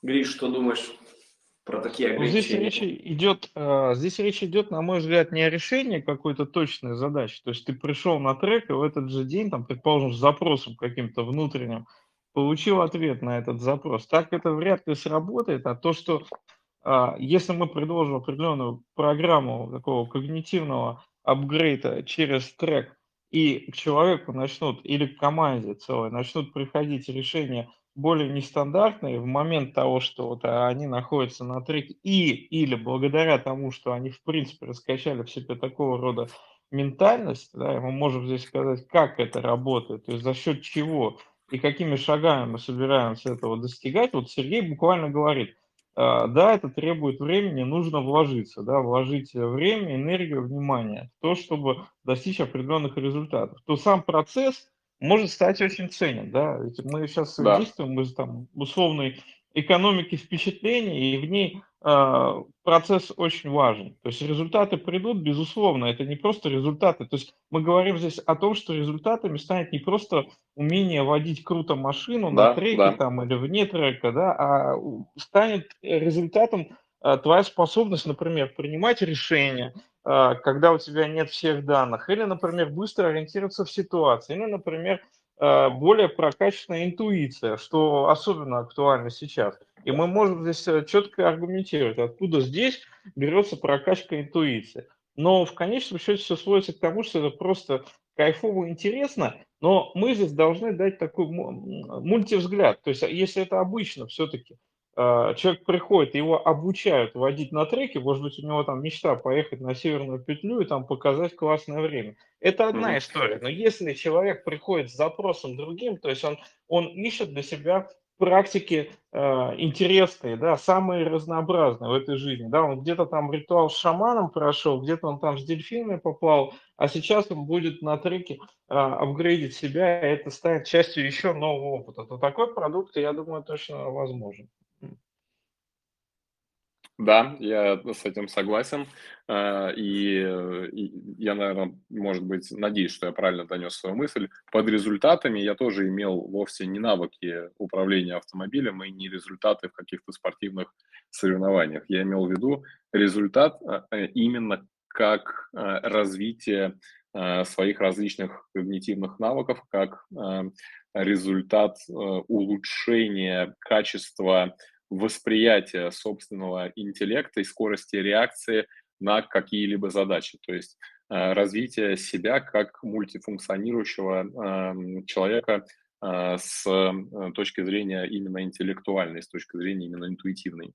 C: Гриш, что думаешь про такие ограничения?
B: Здесь речь идет, а, здесь речь идет, на мой взгляд, не о решении какой-то точной задачи. То есть ты пришел на трек и в этот же день, там, предположим, с запросом каким-то внутренним, получил ответ на этот запрос. Так это вряд ли сработает, а то, что а, если мы предложим определенную программу такого когнитивного апгрейда через трек, и к человеку начнут, или к команде целой, начнут приходить решения более нестандартные в момент того, что вот они находятся на треке, и или благодаря тому, что они в принципе раскачали в себе такого рода ментальность, да, мы можем здесь сказать, как это работает, то есть за счет чего и какими шагами мы собираемся этого достигать. Вот Сергей буквально говорит, а, да, это требует времени, нужно вложиться, да, вложить время, энергию, внимание в то, чтобы достичь определенных результатов. То сам процесс может стать очень ценен, да, ведь мы сейчас да. действуем, мы там условной экономики впечатлений, и в ней э, процесс очень важен. То есть результаты придут, безусловно, это не просто результаты. То есть мы говорим здесь о том, что результатами станет не просто умение водить круто машину да, на треке да. там или вне трека, да, а станет результатом э, твоя способность, например, принимать решения, э, когда у тебя нет всех данных, или, например, быстро ориентироваться в ситуации, или, например, Э, более прокачанная интуиция, что особенно актуально сейчас. И мы можем здесь э, четко аргументировать, откуда здесь берется прокачка интуиции. Но в конечном счете все сводится к тому, что это просто кайфово интересно, но мы здесь должны дать такой мультивзгляд. То есть если это обычно все-таки а, человек приходит, его обучают водить на треке, может быть, у него там мечта поехать на северную петлю и там показать классное время. Это одна история. Но если человек приходит с запросом другим, то есть он, он ищет для себя практики э, интересные, да, самые разнообразные в этой жизни. Да, он где-то там ритуал с шаманом прошел, где-то он там с дельфинами поплавал, а сейчас он будет на треке э, апгрейдить себя, и это станет частью еще нового опыта. То такой продукт, я думаю, точно возможен.
A: Да, я с этим согласен. А, и, я, наверное, может быть, надеюсь, что я правильно донес свою мысль. Под результатами я тоже имел вовсе не навыки управления автомобилем и не результаты в каких-то спортивных соревнованиях. Я имел в виду результат а, э, именно как а, развитие своих различных когнитивных навыков, как результат э, улучшения качества восприятия собственного интеллекта и скорости реакции на какие-либо задачи. То есть э, развитие себя как мультифункционирующего эм, человека э, с э, точки зрения именно интеллектуальной, с точки зрения именно интуитивной.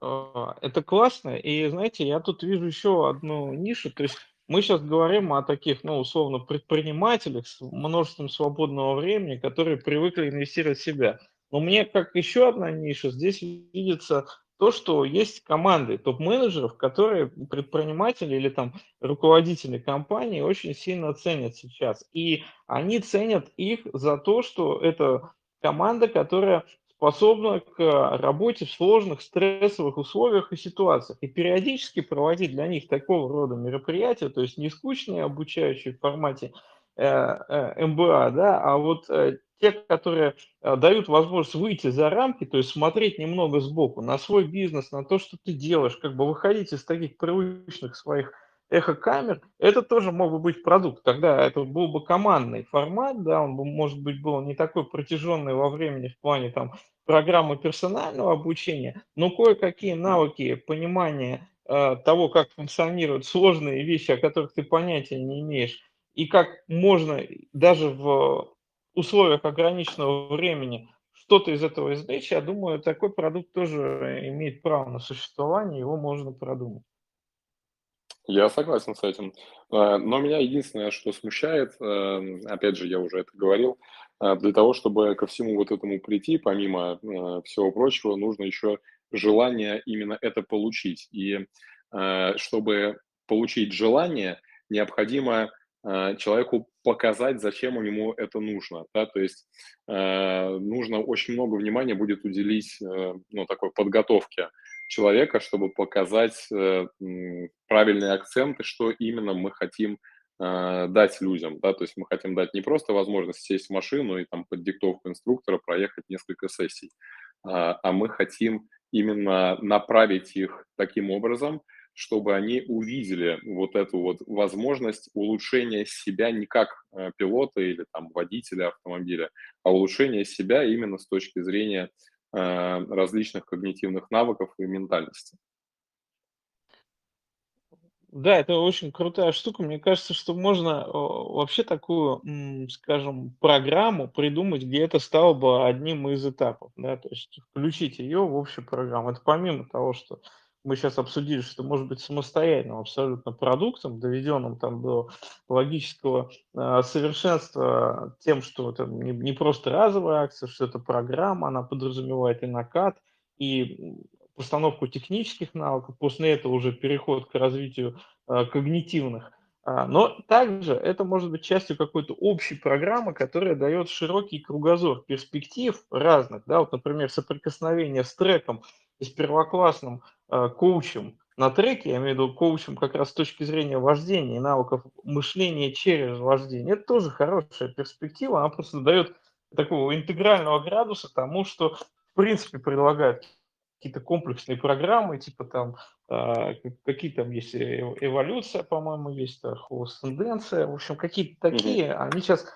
B: А, это классно. И знаете, я тут вижу еще одну нишу. То есть мы сейчас говорим о таких, ну, условно, предпринимателях с множеством свободного времени, которые привыкли инвестировать в себя. Но мне как еще одна ниша здесь видится то, что есть команды топ-менеджеров, которые предприниматели или там руководители компании очень сильно ценят сейчас. И они ценят их за то, что это команда, которая способна к работе в сложных стрессовых условиях и ситуациях. И периодически проводить для них такого рода мероприятия, то есть не скучные обучающие в формате э, э, МБА, да, а вот э, те, которые э, дают возможность выйти за рамки, то есть смотреть немного сбоку на свой бизнес, на то, что ты делаешь, как бы выходить из таких привычных своих эхокамер, это тоже мог бы быть продукт. Тогда это был бы командный формат, да, он бы, может быть, был не такой протяженный во времени в плане там программы персонального обучения, но кое-какие навыки понимания э, того, как функционируют сложные вещи, о которых ты понятия не имеешь, и как можно даже в условиях ограниченного времени что-то из этого извлечь, я думаю, такой продукт тоже имеет право на существование, его можно продумать.
A: Я согласен с этим. А, но меня единственное, что смущает, эм, опять же, я уже это говорил, а, для того, чтобы ко всему вот этому прийти, помимо э, всего прочего, нужно еще желание именно это получить. И э, чтобы получить желание, необходимо э, человеку показать, зачем ему это нужно. Да? То есть нужно очень много внимания будет уделить ну, такой подготовке человека, чтобы показать э, правильные акценты, что именно мы хотим э, дать людям, да, то есть мы хотим дать не просто возможность сесть в машину и там под диктовку инструктора проехать несколько сессий, а, а мы хотим именно направить их таким образом, чтобы они увидели вот эту вот возможность улучшения себя не как э, пилота или там водителя автомобиля, а улучшения себя именно с точки зрения Э, различных когнитивных навыков и ментальности.
B: Да, это очень крутая штука. Мне кажется, что можно вообще такую, скажем, программу придумать, где это стало бы одним из этапов. Да? То есть включить ее в общую программу. Это помимо того, что мы сейчас обсудили, что может быть самостоятельным абсолютно продуктом, доведенным там до логического э, совершенства тем, что это не, не просто разовая акция, что это программа, она подразумевает и накат, и постановку технических навыков, после этого уже переход к развитию э, когнитивных. А, но также это может быть частью какой-то общей программы, которая дает широкий кругозор перспектив разных. Да? Вот, например, соприкосновение с треком и с первоклассным коучем на треке, я имею в виду коучем как раз с точки зрения вождения и навыков мышления через вождение, это тоже хорошая перспектива, она просто дает такого интегрального градуса тому, что в принципе предлагает какие-то комплексные программы, типа там э, какие там есть эволюция, по-моему, есть тенденция, в общем, какие-то такие, они сейчас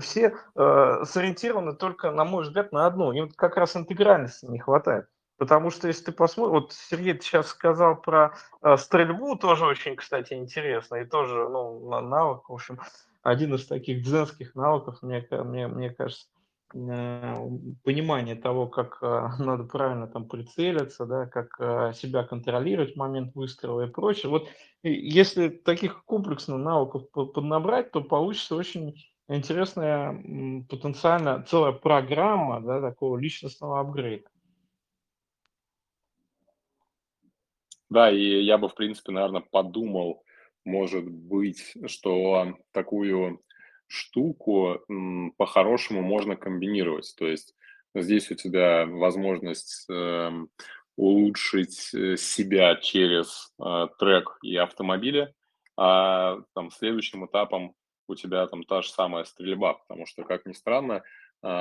B: все э, сориентированы только, на мой взгляд, на одну. Им как раз интегральности не хватает. Потому что если ты посмотришь, вот Сергей ты сейчас сказал про э, стрельбу, тоже очень, кстати, интересно, и тоже, ну, навык, в общем, один из таких дзенских навыков, мне, мне, мне кажется, э, понимание того, как э, надо правильно там прицелиться, да, как э, себя контролировать в момент выстрела и прочее. Вот если таких комплексных навыков поднабрать, то получится очень интересная потенциально целая программа да, такого личностного апгрейда.
A: Да, и я бы, в принципе, наверное, подумал, может быть, что такую штуку по-хорошему можно комбинировать. То есть здесь у тебя возможность э, улучшить э, себя через э, трек и автомобили, а там следующим этапом у тебя там та же самая стрельба, потому что, как ни странно,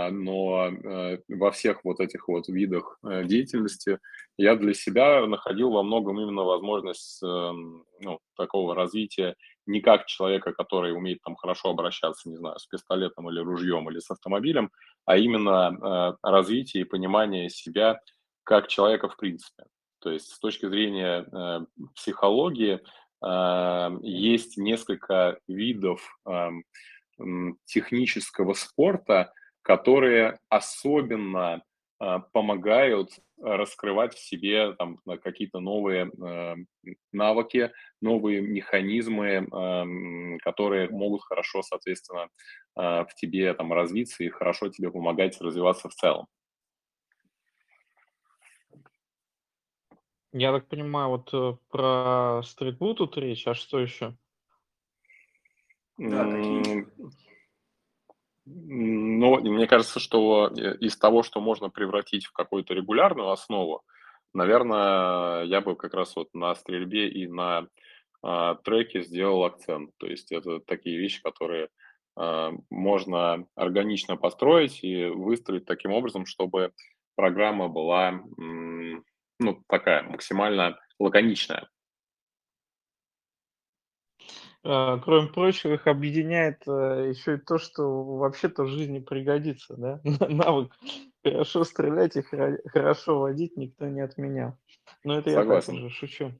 A: но э, во всех вот этих вот видах э, деятельности я для себя находил во многом именно возможность эм, ну, такого развития не как человека, который умеет там хорошо обращаться, не знаю, с пистолетом или ружьем или с автомобилем, а именно э, развитие и понимание себя как человека в принципе. То есть с точки зрения психологии есть несколько видов эм, технического спорта, которые особенно э, помогают раскрывать в себе там, какие-то новые э, навыки, новые механизмы, э, которые могут хорошо, соответственно, э, в тебе там, развиться и хорошо тебе помогать развиваться в целом.
B: Я так понимаю, вот э, про стритбу тут речь, а что еще?
A: Да, какие? Но мне кажется, что э, из того, что можно превратить в какую-то регулярную основу, наверное, я бы как раз вот на стрельбе и на а, треке сделал акцент. То есть это такие вещи, которые а, можно органично построить и выстроить таким образом, чтобы программа была ну, такая максимально лаконичная.
B: А, кроме прочего, их объединяет э, еще и то, что вообще-то в жизни пригодится, да? Навык хорошо стрелять и хорошо водить никто не отменял. Но это Согласен. я так уже шучу.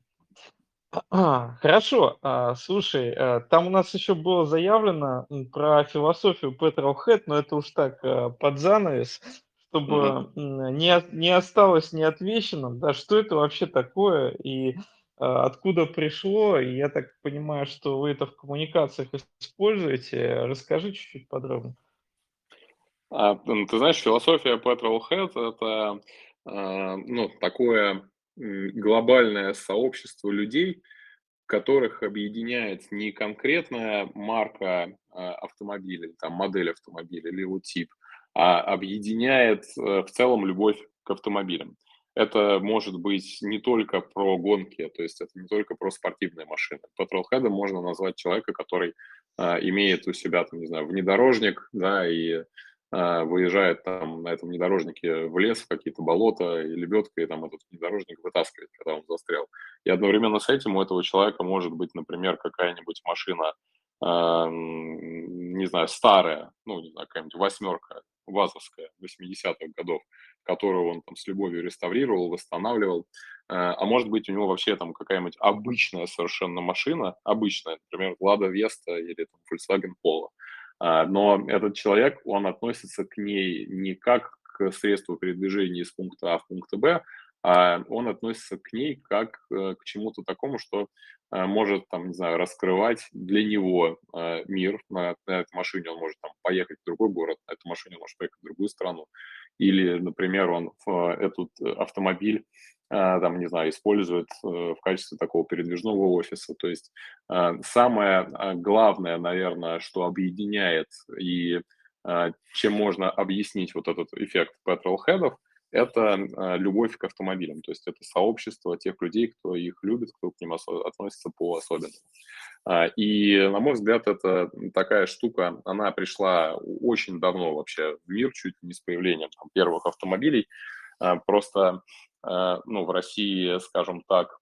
B: А, хорошо, а, слушай, а, там у нас еще было заявлено про философию Petrolhead, но это уж так а, под занавес, чтобы угу. не, не осталось неотвеченным, да, что это вообще такое и откуда пришло, я так понимаю, что вы это в коммуникациях используете. Расскажи чуть-чуть подробнее.
A: А, ты знаешь, философия Petrolhead – это а, ну, такое глобальное сообщество людей, которых объединяет не конкретная марка а, автомобиля, там, модель автомобиля или его тип, а объединяет э, в целом любовь к автомобилям. Это может быть не только про гонки, то есть это не только про спортивные машины. Патролхедом можно назвать человека, который а, имеет у себя, там, не знаю, внедорожник, да, и а, выезжает там на этом внедорожнике в лес, в какие-то болота, и лебедкой там этот внедорожник вытаскивает, когда он застрял. И одновременно с этим у этого человека может быть, например, какая-нибудь машина, э, не знаю, старая, ну, не знаю, какая-нибудь восьмерка, ВАЗовская, 80-х годов, которую он там с любовью реставрировал, восстанавливал. Э, а может быть, у него вообще там какая-нибудь обычная совершенно машина, обычная, например, Лада Веста или там, Volkswagen Polo, а, но этот человек, он относится к ней не как к средству передвижения из пункта А в пункт Б, а он относится к ней как э, к чему-то такому, что э, может, там, не знаю, раскрывать для него э, мир. На, на этой машине он может там, поехать в другой город, на этой машине он может поехать в другую страну. Или, например, он этот автомобиль а, там, не знаю, используют э, в качестве такого передвижного офиса. То есть самое главное, наверное, что объединяет и чем можно объяснить вот этот эффект petrolheadов, это любовь к автомобилям, то есть это сообщество тех людей, кто их любит, кто к ним относится по-особенному. И, на мой взгляд, это такая штука, она пришла очень давно вообще в мир, чуть не с появлением там, первых автомобилей. Просто Э, ну, в России, скажем так,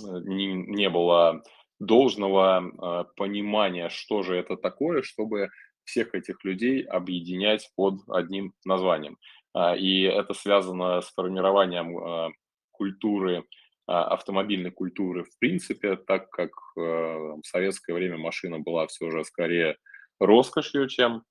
A: э, не, не было должного понимания, что же это такое, чтобы всех этих людей объединять под одним названием. И это связано с формированием культуры, автомобильной культуры в принципе, так как в советское время машина была все же скорее роскошью, чем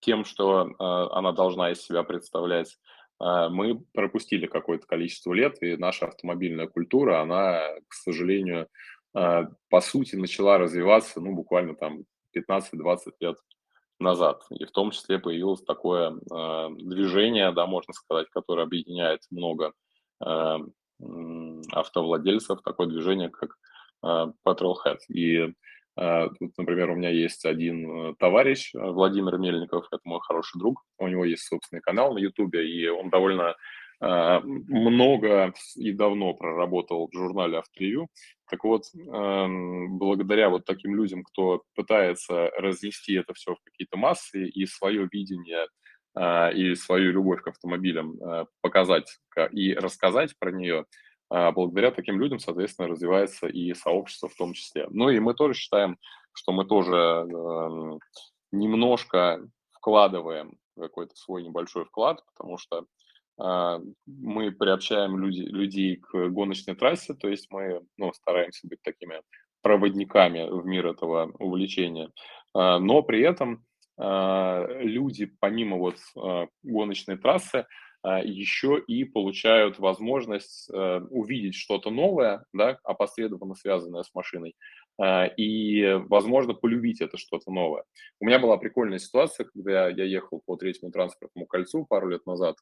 A: тем, что она должна из себя представлять. А, мы пропустили какое-то количество лет, и наша автомобильная культура, она, к сожалению, а, по сути, начала развиваться, ну, буквально там 15-20 лет назад. И в том числе появилось такое э, движение, да, можно сказать, которое объединяет много э, автовладельцев, такое движение, как э, Petrolhead. И а, тут, например, у меня есть один э, товарищ, э, Владимир Мельников, это мой хороший друг, у него есть собственный канал на Ютубе, и он довольно много и давно проработал в журнале «Авторевью». Так вот, эм, благодаря вот таким людям, кто пытается разнести это все в какие-то массы и свое видение а, и свою любовь к автомобилям показать и рассказать про нее – а, благодаря таким людям, соответственно, развивается и сообщество в том числе. Ну и мы тоже считаем, что мы тоже немножко вкладываем какой-то свой небольшой вклад, потому что мы приобщаем люди, людей к гоночной трассе, то есть мы ну, стараемся быть такими проводниками в мир этого увлечения. Э, но при этом э, люди, помимо вот гоночной трассы, а, еще и получают возможность э, увидеть что-то новое, да, опосредованно связанное с машиной, а, и, возможно, полюбить это что-то новое. У меня была прикольная ситуация, когда я ехал по третьему транспортному кольцу пару лет назад,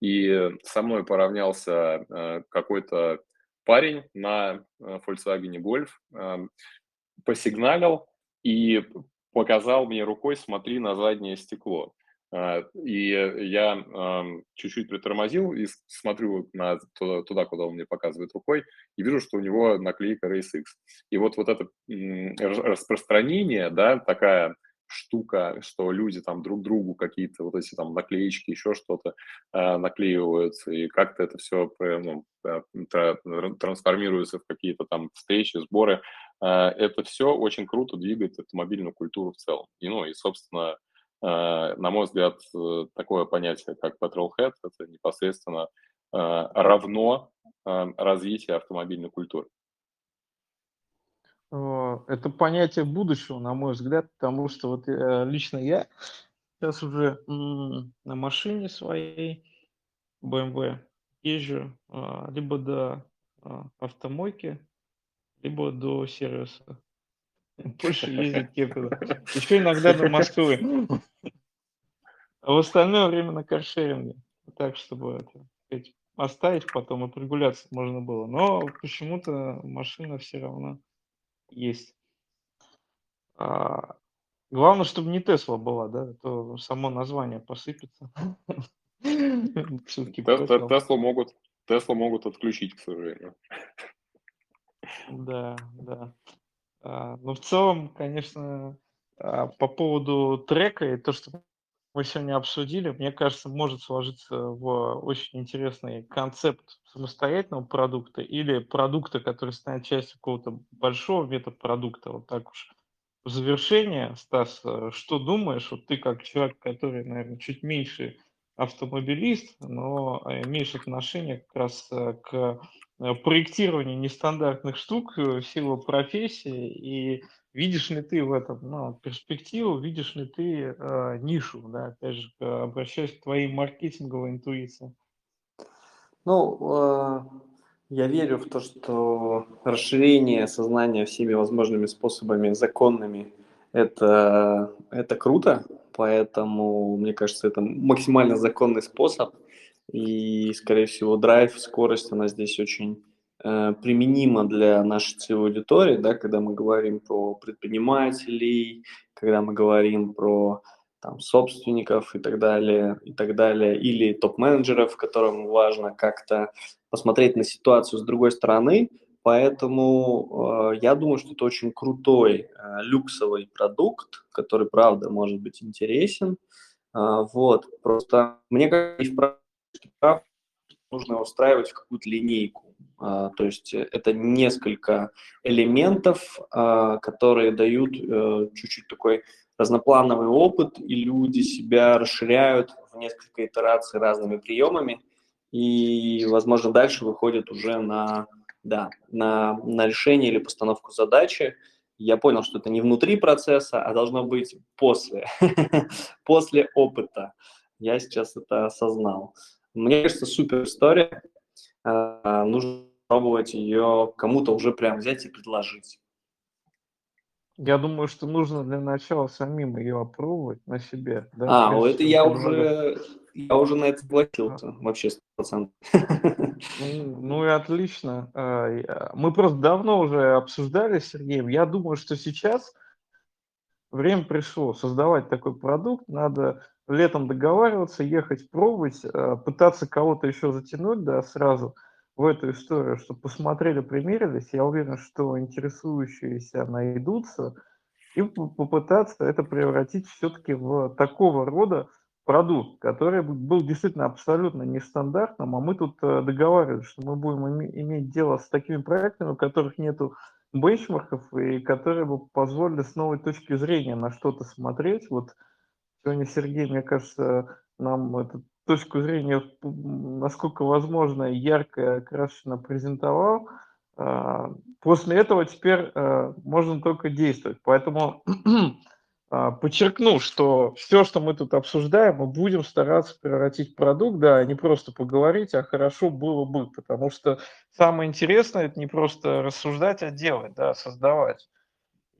A: и со мной поравнялся э, какой-то парень на э, Volkswagen Golf, посигналил и показал мне рукой, смотри на заднее стекло. А, и я чуть-чуть притормозил и смотрю на туда, куда он мне показывает рукой, и вижу, что у него наклейка RaceX. И вот, вот это распространение, да, такая штука, что люди там друг другу какие-то вот эти там наклеечки, еще что-то э, наклеивают, и как-то это все ну, трансформируется в какие-то там встречи, сборы. Э, это все очень круто двигает автомобильную культуру в целом. И, ну, и, собственно, Э, на мой взгляд, э, такое понятие, как petrolhead, это непосредственно э, равно развитию автомобильной культуры.
B: Это понятие будущего, на мой взгляд, потому что вот лично я сейчас уже на машине своей BMW езжу либо до автомойки, либо до сервиса. Больше ездить некуда. Еще иногда до Москвы. А в остальное время на каршеринге. Так, чтобы это, оставить потом и прогуляться можно было. Но почему-то машина все равно есть. А, главное, чтобы не Тесла была, да, а то само название посыпется.
A: Теслу могут, Теслу могут отключить, к сожалению.
B: Да, да. Но в целом, конечно, а, по поводу трека и то, что мы сегодня обсудили, мне кажется, может сложиться в очень интересный концепт самостоятельного продукта или продукта, который станет частью какого-то большого метапродукта. Вот так уж в завершение, Стас, э, что думаешь? Вот ты как человек, который, наверное, чуть меньше автомобилист, но имеешь отношение как раз э, к э, проектированию нестандартных штук в силу профессии, и видишь ли ты в этом ну, перспективу, видишь ли ты э, нишу, да, опять же, обращаясь к твоей маркетинговой интуиции?
C: Ну, э, я верю в то, что расширение сознания всеми возможными способами законными это, это круто, поэтому, мне кажется, это максимально законный способ, и, скорее всего, драйв, скорость, она здесь очень э, применима для нашей целевой аудитории, да, когда мы говорим про предпринимателей, когда мы говорим про там, собственников и так далее, и так далее, или топ-менеджеров, которым важно как-то посмотреть на ситуацию с другой стороны, Поэтому э, я думаю, что это очень крутой э, люксовый продукт, который, правда, может быть интересен. Э, вот, просто мне кажется, нужно устраивать в какую-то линейку. Э, то есть это несколько элементов, э, которые дают э, чуть-чуть такой разноплановый опыт, и люди себя расширяют в несколько итераций разными приемами, и, возможно, дальше выходят уже на да, на, на решение или постановку задачи. Я понял, что это не внутри процесса, а должно быть после, после опыта. Я сейчас это осознал. Мне кажется, супер история. А, нужно пробовать ее кому-то уже прям взять и предложить.
B: Я думаю, что нужно для начала самим ее опробовать на себе.
C: Да? А, это я уже, я уже на это согласился, а. вообще 100%.
B: Ну, ну и отлично. А, мы просто давно уже обсуждали с Сергеем. Я думаю, что сейчас время пришло создавать такой продукт. Надо летом договариваться, ехать пробовать, а, пытаться кого-то еще затянуть, да, сразу – в эту историю, чтобы посмотрели, примерились. Я уверен, что интересующиеся найдутся. И попытаться это превратить все-таки в такого рода продукт, который был действительно абсолютно нестандартным, а мы тут э, договаривались, что мы будем иметь дело с такими проектами, у которых нету бенчмарков и которые бы позволили с новой точки зрения на что-то смотреть. Вот сегодня Сергей, мне кажется, нам этот точку зрения, насколько возможно, ярко и красочно презентовал. А, после этого теперь а, можно только действовать. Поэтому а, подчеркну, что все, что мы тут обсуждаем, мы будем стараться превратить в продукт, да, не просто поговорить, а хорошо было бы, потому что самое интересное – это не просто рассуждать, а делать, да, создавать.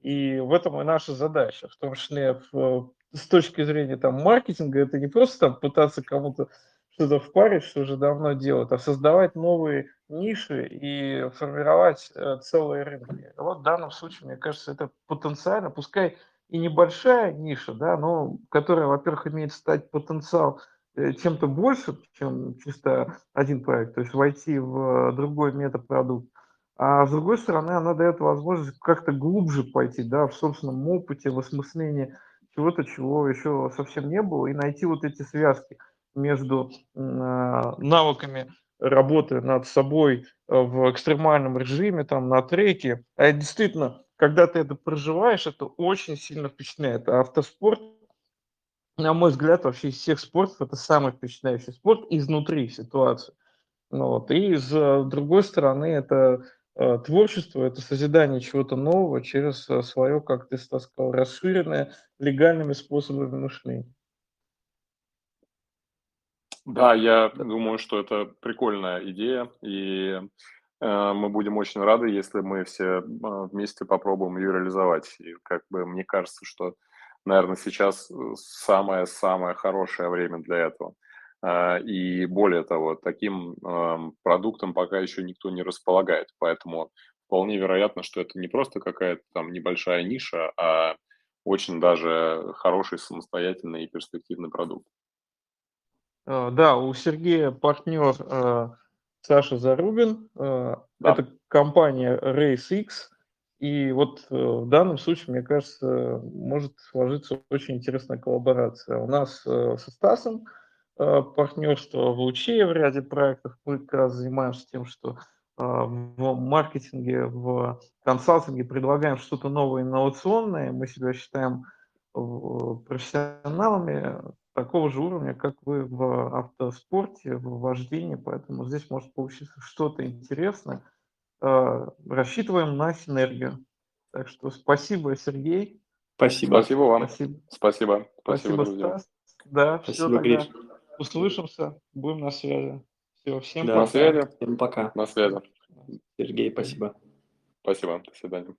B: И в этом и наша задача, в том числе в с точки зрения там маркетинга, это не просто там пытаться кому-то что-то впарить, что уже давно делают, а создавать новые ниши и формировать э, целые рынки. Вот в данном случае, мне кажется, это потенциально, пускай и небольшая ниша, да, но которая, во-первых, имеет стать потенциал э, чем-то больше, чем чисто один проект, то есть войти в другой метапродукт. А с другой стороны, она дает возможность как-то глубже пойти, да, в собственном опыте, в осмыслении чего-то, чего еще совсем не было, и найти вот эти связки между а, навыками работы над собой э, в экстремальном режиме, там, на треке. А действительно, когда ты это проживаешь, это очень сильно впечатляет. А автоспорт, на мой взгляд, вообще из всех спортов это самый впечатляющий спорт изнутри ситуации. Ну, вот. И с другой стороны, это творчество – это созидание чего-то нового через э, свое, как ты сказал, расширенное легальными способами мышления.
A: Да, я думаю, что это прикольная идея, и э, мы будем очень рады, если мы все вместе попробуем ее реализовать. И как бы мне кажется, что, наверное, сейчас самое-самое хорошее время для этого. И более того, таким продуктом пока еще никто не располагает, поэтому вполне вероятно, что это не просто какая-то там небольшая ниша, а очень даже хороший самостоятельный и перспективный продукт.
B: Э, да, у Сергея партнер э, Саша Зарубин. Э, да. Это компания RaceX. И вот в данном случае, мне кажется, может сложиться очень интересная коллаборация. У нас со Стасом партнерство в Луче в ряде проектов. Мы как раз занимаемся тем, что в маркетинге, в консалтинге предлагаем что-то новое, инновационное. Мы себя считаем профессионалами такого же уровня, как вы в автоспорте, в вождении, поэтому здесь может получиться что-то интересное. Э, рассчитываем на синергию. Так что спасибо, Сергей.
A: Спасибо. Спасибо вам. Спасибо. Спасибо,
B: спасибо друзья. Стас. Да, спасибо, все тогда. Услышимся, будем на связи. Все, всем
A: да, пока. На связи.
C: Всем пока.
A: На связи.
C: Сергей, спасибо.
A: Спасибо. До свидания.